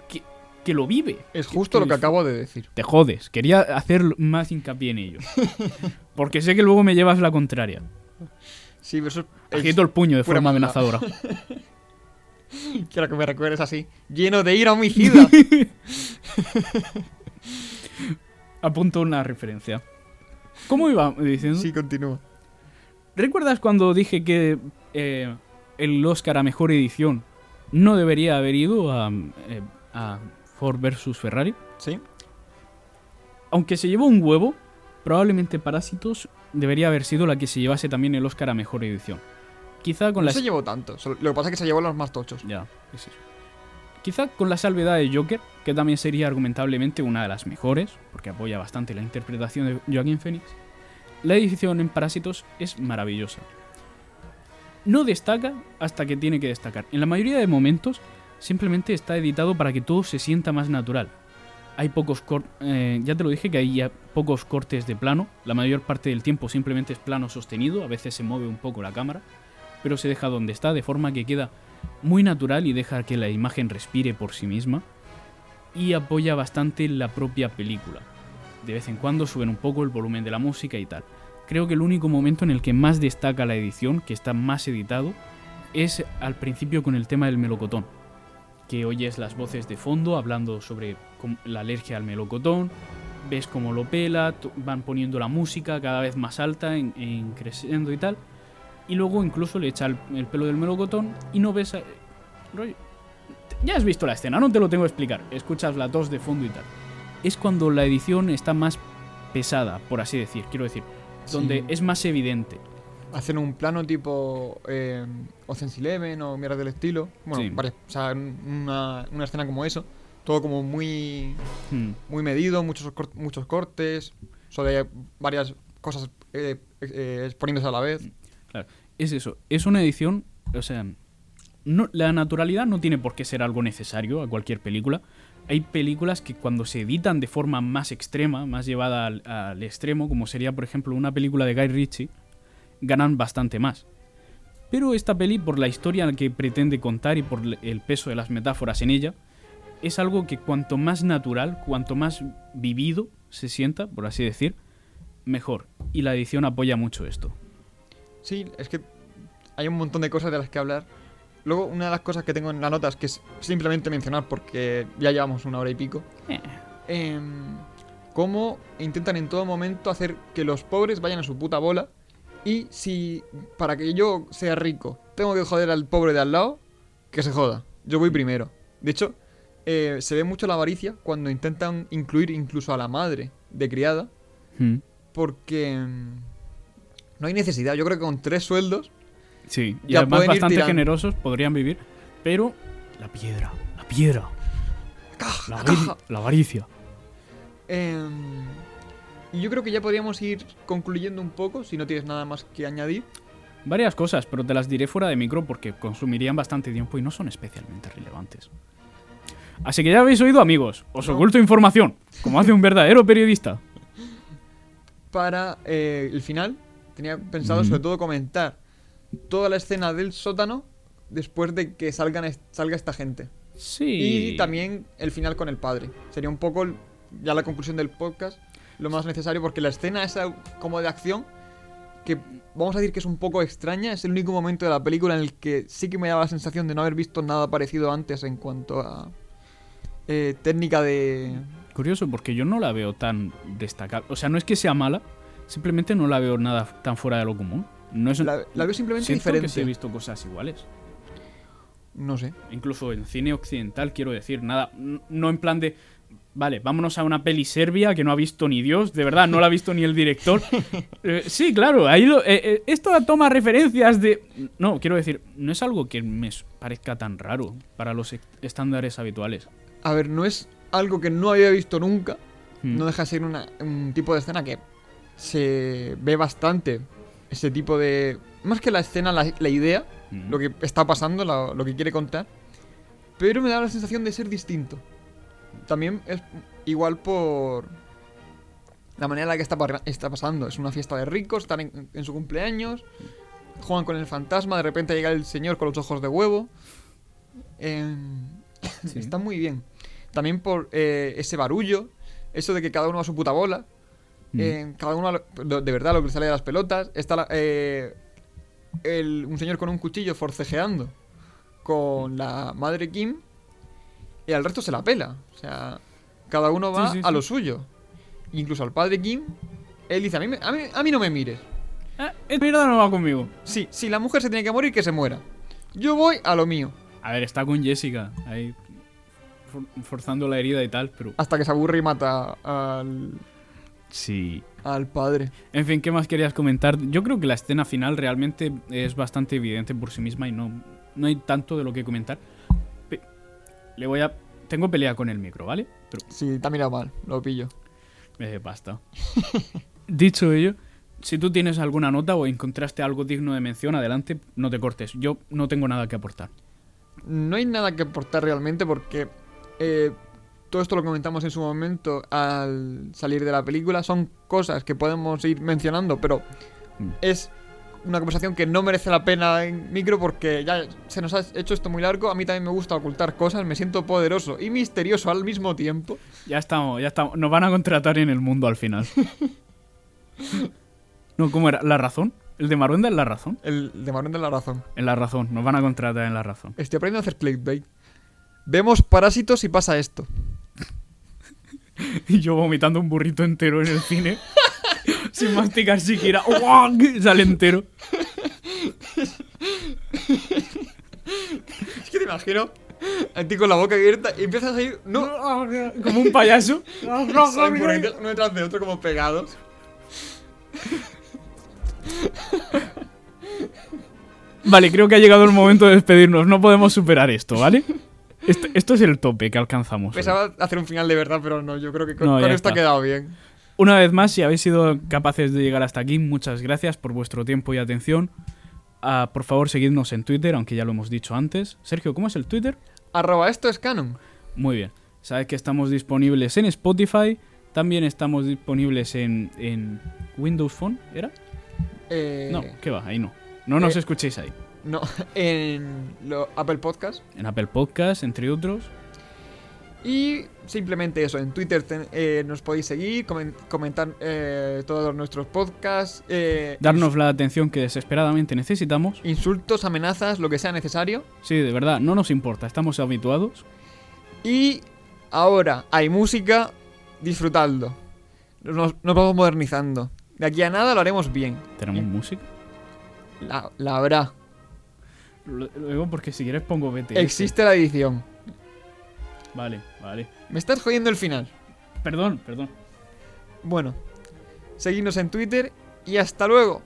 que, que lo vive. Es justo lo que acabo de decir. Te jodes. Quería hacer más hincapié en ello. Porque sé que luego me llevas la contraria. Sí, pero eso es- Agito el puño de forma maldad. amenazadora. Quiero que me recuerdes así. Lleno de ira homicida. Apunto una referencia. ¿Cómo iba diciendo? sí, continúa. ¿Recuerdas cuando dije que eh, el Oscar a Mejor Edición no debería haber ido a, eh, a Ford versus Ferrari? ¿Sí? Aunque se llevó un huevo, probablemente Parásitos debería haber sido la que se llevase también el Oscar a Mejor Edición. Quizá con No la... se llevó tanto. Lo que pasa es que se llevó los más tochos. Ya, es eso. Quizá con la salvedad de Joker, que también sería argumentablemente una de las mejores, porque apoya bastante la interpretación de Joaquín Phoenix, la edición en Parásitos es maravillosa. No destaca hasta que tiene que destacar. En la mayoría de momentos, simplemente está editado para que todo se sienta más natural. Hay pocos cortes, ya te lo dije que hay ya pocos cortes de plano, la mayor parte del tiempo simplemente es plano sostenido, a veces se mueve un poco la cámara, pero se deja donde está, de forma que queda muy natural y deja que la imagen respire por sí misma y apoya bastante la propia película. De vez en cuando suben un poco el volumen de la música y tal. Creo que el único momento en el que más destaca la edición, que está más editado, es al principio con el tema del melocotón. Que oyes las voces de fondo hablando sobre la alergia al melocotón, ves cómo lo pela, van poniendo la música cada vez más alta, en creciendo y tal y luego incluso le echa el, el pelo del melocotón y no ves... a- rollo- ya has visto la escena, no te lo tengo que explicar. Escuchas la tos de fondo y tal. Es cuando la edición está más pesada, por así decir, quiero decir, donde Sí. es más evidente. Hacen un plano tipo eh, Ocean's Eleven o mierdas del estilo. Bueno, Sí. varias- o sea, una, una escena como eso. Todo como muy Hmm. muy medido, muchos, muchos cortes, sobre varias cosas eh, eh, exponiéndose a la vez. Claro, es eso. Es una edición, o sea, la naturalidad no tiene por qué ser algo necesario a cualquier película. Hay películas que cuando se editan de forma más extrema, más llevada al, al extremo, como sería por ejemplo una película de Guy Ritchie, ganan bastante más. Pero esta peli, por la historia que pretende contar y por el peso de las metáforas en ella, es algo que cuanto más natural, cuanto más vivido se sienta, por así decir, mejor. Y la edición apoya mucho esto. Sí, es que hay un montón de cosas de las que hablar. Luego, una de las cosas que tengo en las notas, que es simplemente mencionar porque ya llevamos una hora y pico, Eh. em, cómo intentan en todo momento hacer que los pobres vayan a su puta bola. Y si para que yo sea rico tengo que joder al pobre de al lado, que se joda. Yo voy primero. De hecho, eh, se ve mucho la avaricia cuando intentan incluir incluso a la madre de criada. Mm. Porque mm, no hay necesidad. Yo creo que con tres sueldos Sí, y Ya además bastante generosos podrían vivir, pero la piedra, la piedra, ¡caja, la, caja! la avaricia. Y yo creo que ya podríamos ir concluyendo un poco, si no tienes nada más que añadir. Varias cosas, pero te las diré fuera de micro porque consumirían bastante tiempo y no son especialmente relevantes. Así que ya habéis oído, amigos, os No. oculto información, como hace un verdadero periodista. Para eh, el final, tenía pensado sobre todo comentar toda la escena del sótano después de que salgan salga esta gente. Sí. Y también el final con el padre. Sería un poco ya la conclusión del podcast, lo más necesario, porque la escena esa como de acción, que vamos a decir que es un poco extraña, es el único momento de la película en el que sí que me daba la sensación de no haber visto nada parecido antes en cuanto a eh, técnica de... Curioso, porque yo no la veo tan destacable. O sea, no es que sea mala, simplemente no la veo nada tan fuera de lo común. No es La, la veo simplemente diferente. que sí he visto cosas iguales. No sé. incluso en cine occidental, quiero decir, nada, no en plan de vale, vámonos a una peli serbia que no ha visto ni Dios, de verdad, no la ha visto ni el director. Eh, sí, claro, ahí lo, eh, eh, esto toma referencias de... No, quiero decir, no es algo que me parezca tan raro para los estándares habituales. A ver, no es algo que no había visto nunca. Mm. No deja de ser una- un tipo de escena que se ve bastante. Ese tipo de... Más que la escena, la, la idea, Mm. lo que está pasando, la- lo que quiere contar. Pero me da la sensación de ser distinto. También es igual por la manera en la que está, está pasando. Es una fiesta de ricos, están en, en su cumpleaños, juegan con el fantasma, de repente llega el señor con los ojos de huevo. Em, Sí. Está muy bien. También por eh, ese barullo, eso de que cada uno a su puta bola. Mm. Eh, cada uno de verdad lo que le sale de las pelotas. Está la- eh, el- un señor con un cuchillo forcejeando con la madre Kim y al resto se la pela. O sea, cada uno va Sí, sí, a lo suyo. Incluso al padre Kim, él dice, a mí, a mí, a mí no me mires. Ah, esta mierda no va conmigo. Sí, si la mujer se tiene que morir, que se muera. Yo voy a lo mío. A ver, está con Jessica, ahí for- forzando la herida y tal, pero... Hasta que se aburre y mata al, Sí. al padre. En fin, ¿qué más querías comentar? Yo creo que la escena final realmente es bastante evidente por sí misma y no, no hay tanto de lo que comentar. Pe- Le voy a... Tengo pelea con el micro, ¿vale? Pero Sí, te ha mirado mal, lo pillo. eh, basta. Dicho ello, si tú tienes alguna nota o encontraste algo digno de mención, adelante, no te cortes. Yo no tengo nada que aportar. No hay nada que aportar realmente porque eh, todo esto lo comentamos en su momento al salir de la película. Son cosas que podemos ir mencionando, pero Mm. es una conversación que no merece la pena en micro porque ya se nos ha hecho esto muy largo. A mí también me gusta ocultar cosas, me siento poderoso y misterioso al mismo tiempo. Ya estamos, ya estamos. Nos van a contratar en el mundo al final. No, ¿cómo era? ¿La razón? ¿El de Maruenda es la razón? El de Marón de la razón. En la razón, nos van a contratar en la razón. Estoy aprendiendo a hacer clickbait. Vemos parásitos y pasa esto. Y yo vomitando un burrito entero en el cine. sin masticar siquiera. Sale entero. Es que te imagino a ti con la boca abierta y empiezas a ir. No, Como un payaso. Uno detrás de otro como pegados. Vale, creo que ha llegado el momento de despedirnos. No podemos superar esto, ¿vale? Esto, esto es el tope que alcanzamos. hoy. Pensaba hacer un final de verdad, pero no, yo creo que con, No, con ya esto ha quedado bien. Una vez más, si habéis sido capaces de llegar hasta aquí, muchas gracias por vuestro tiempo y atención. Ah, por favor, seguidnos en Twitter, aunque ya lo hemos dicho antes. Sergio, ¿cómo es el Twitter? Arroba esto es canon. Muy bien. Sabes que estamos disponibles en Spotify. También estamos disponibles en, en Windows Phone, ¿era? Eh, No, ¿qué va? Ahí no. No nos eh, escuchéis ahí. No, en lo- Apple Podcast. En Apple Podcast, entre otros. Y simplemente eso, en Twitter ten- eh, nos podéis seguir, comen- comentar eh, todos nuestros podcasts, eh, Darnos la atención que desesperadamente necesitamos. ins- insultos, amenazas, lo que sea necesario. Sí, de verdad, no nos importa, estamos habituados. Y ahora hay música, disfrutadlo. Nos, nos vamos modernizando. De aquí a nada lo haremos bien. ¿Tenemos música? La, la habrá. Luego, porque si quieres pongo BTS. Existe la edición. Vale, vale. Me estás jodiendo el final. Perdón, perdón. Bueno, seguidnos en Twitter y hasta luego.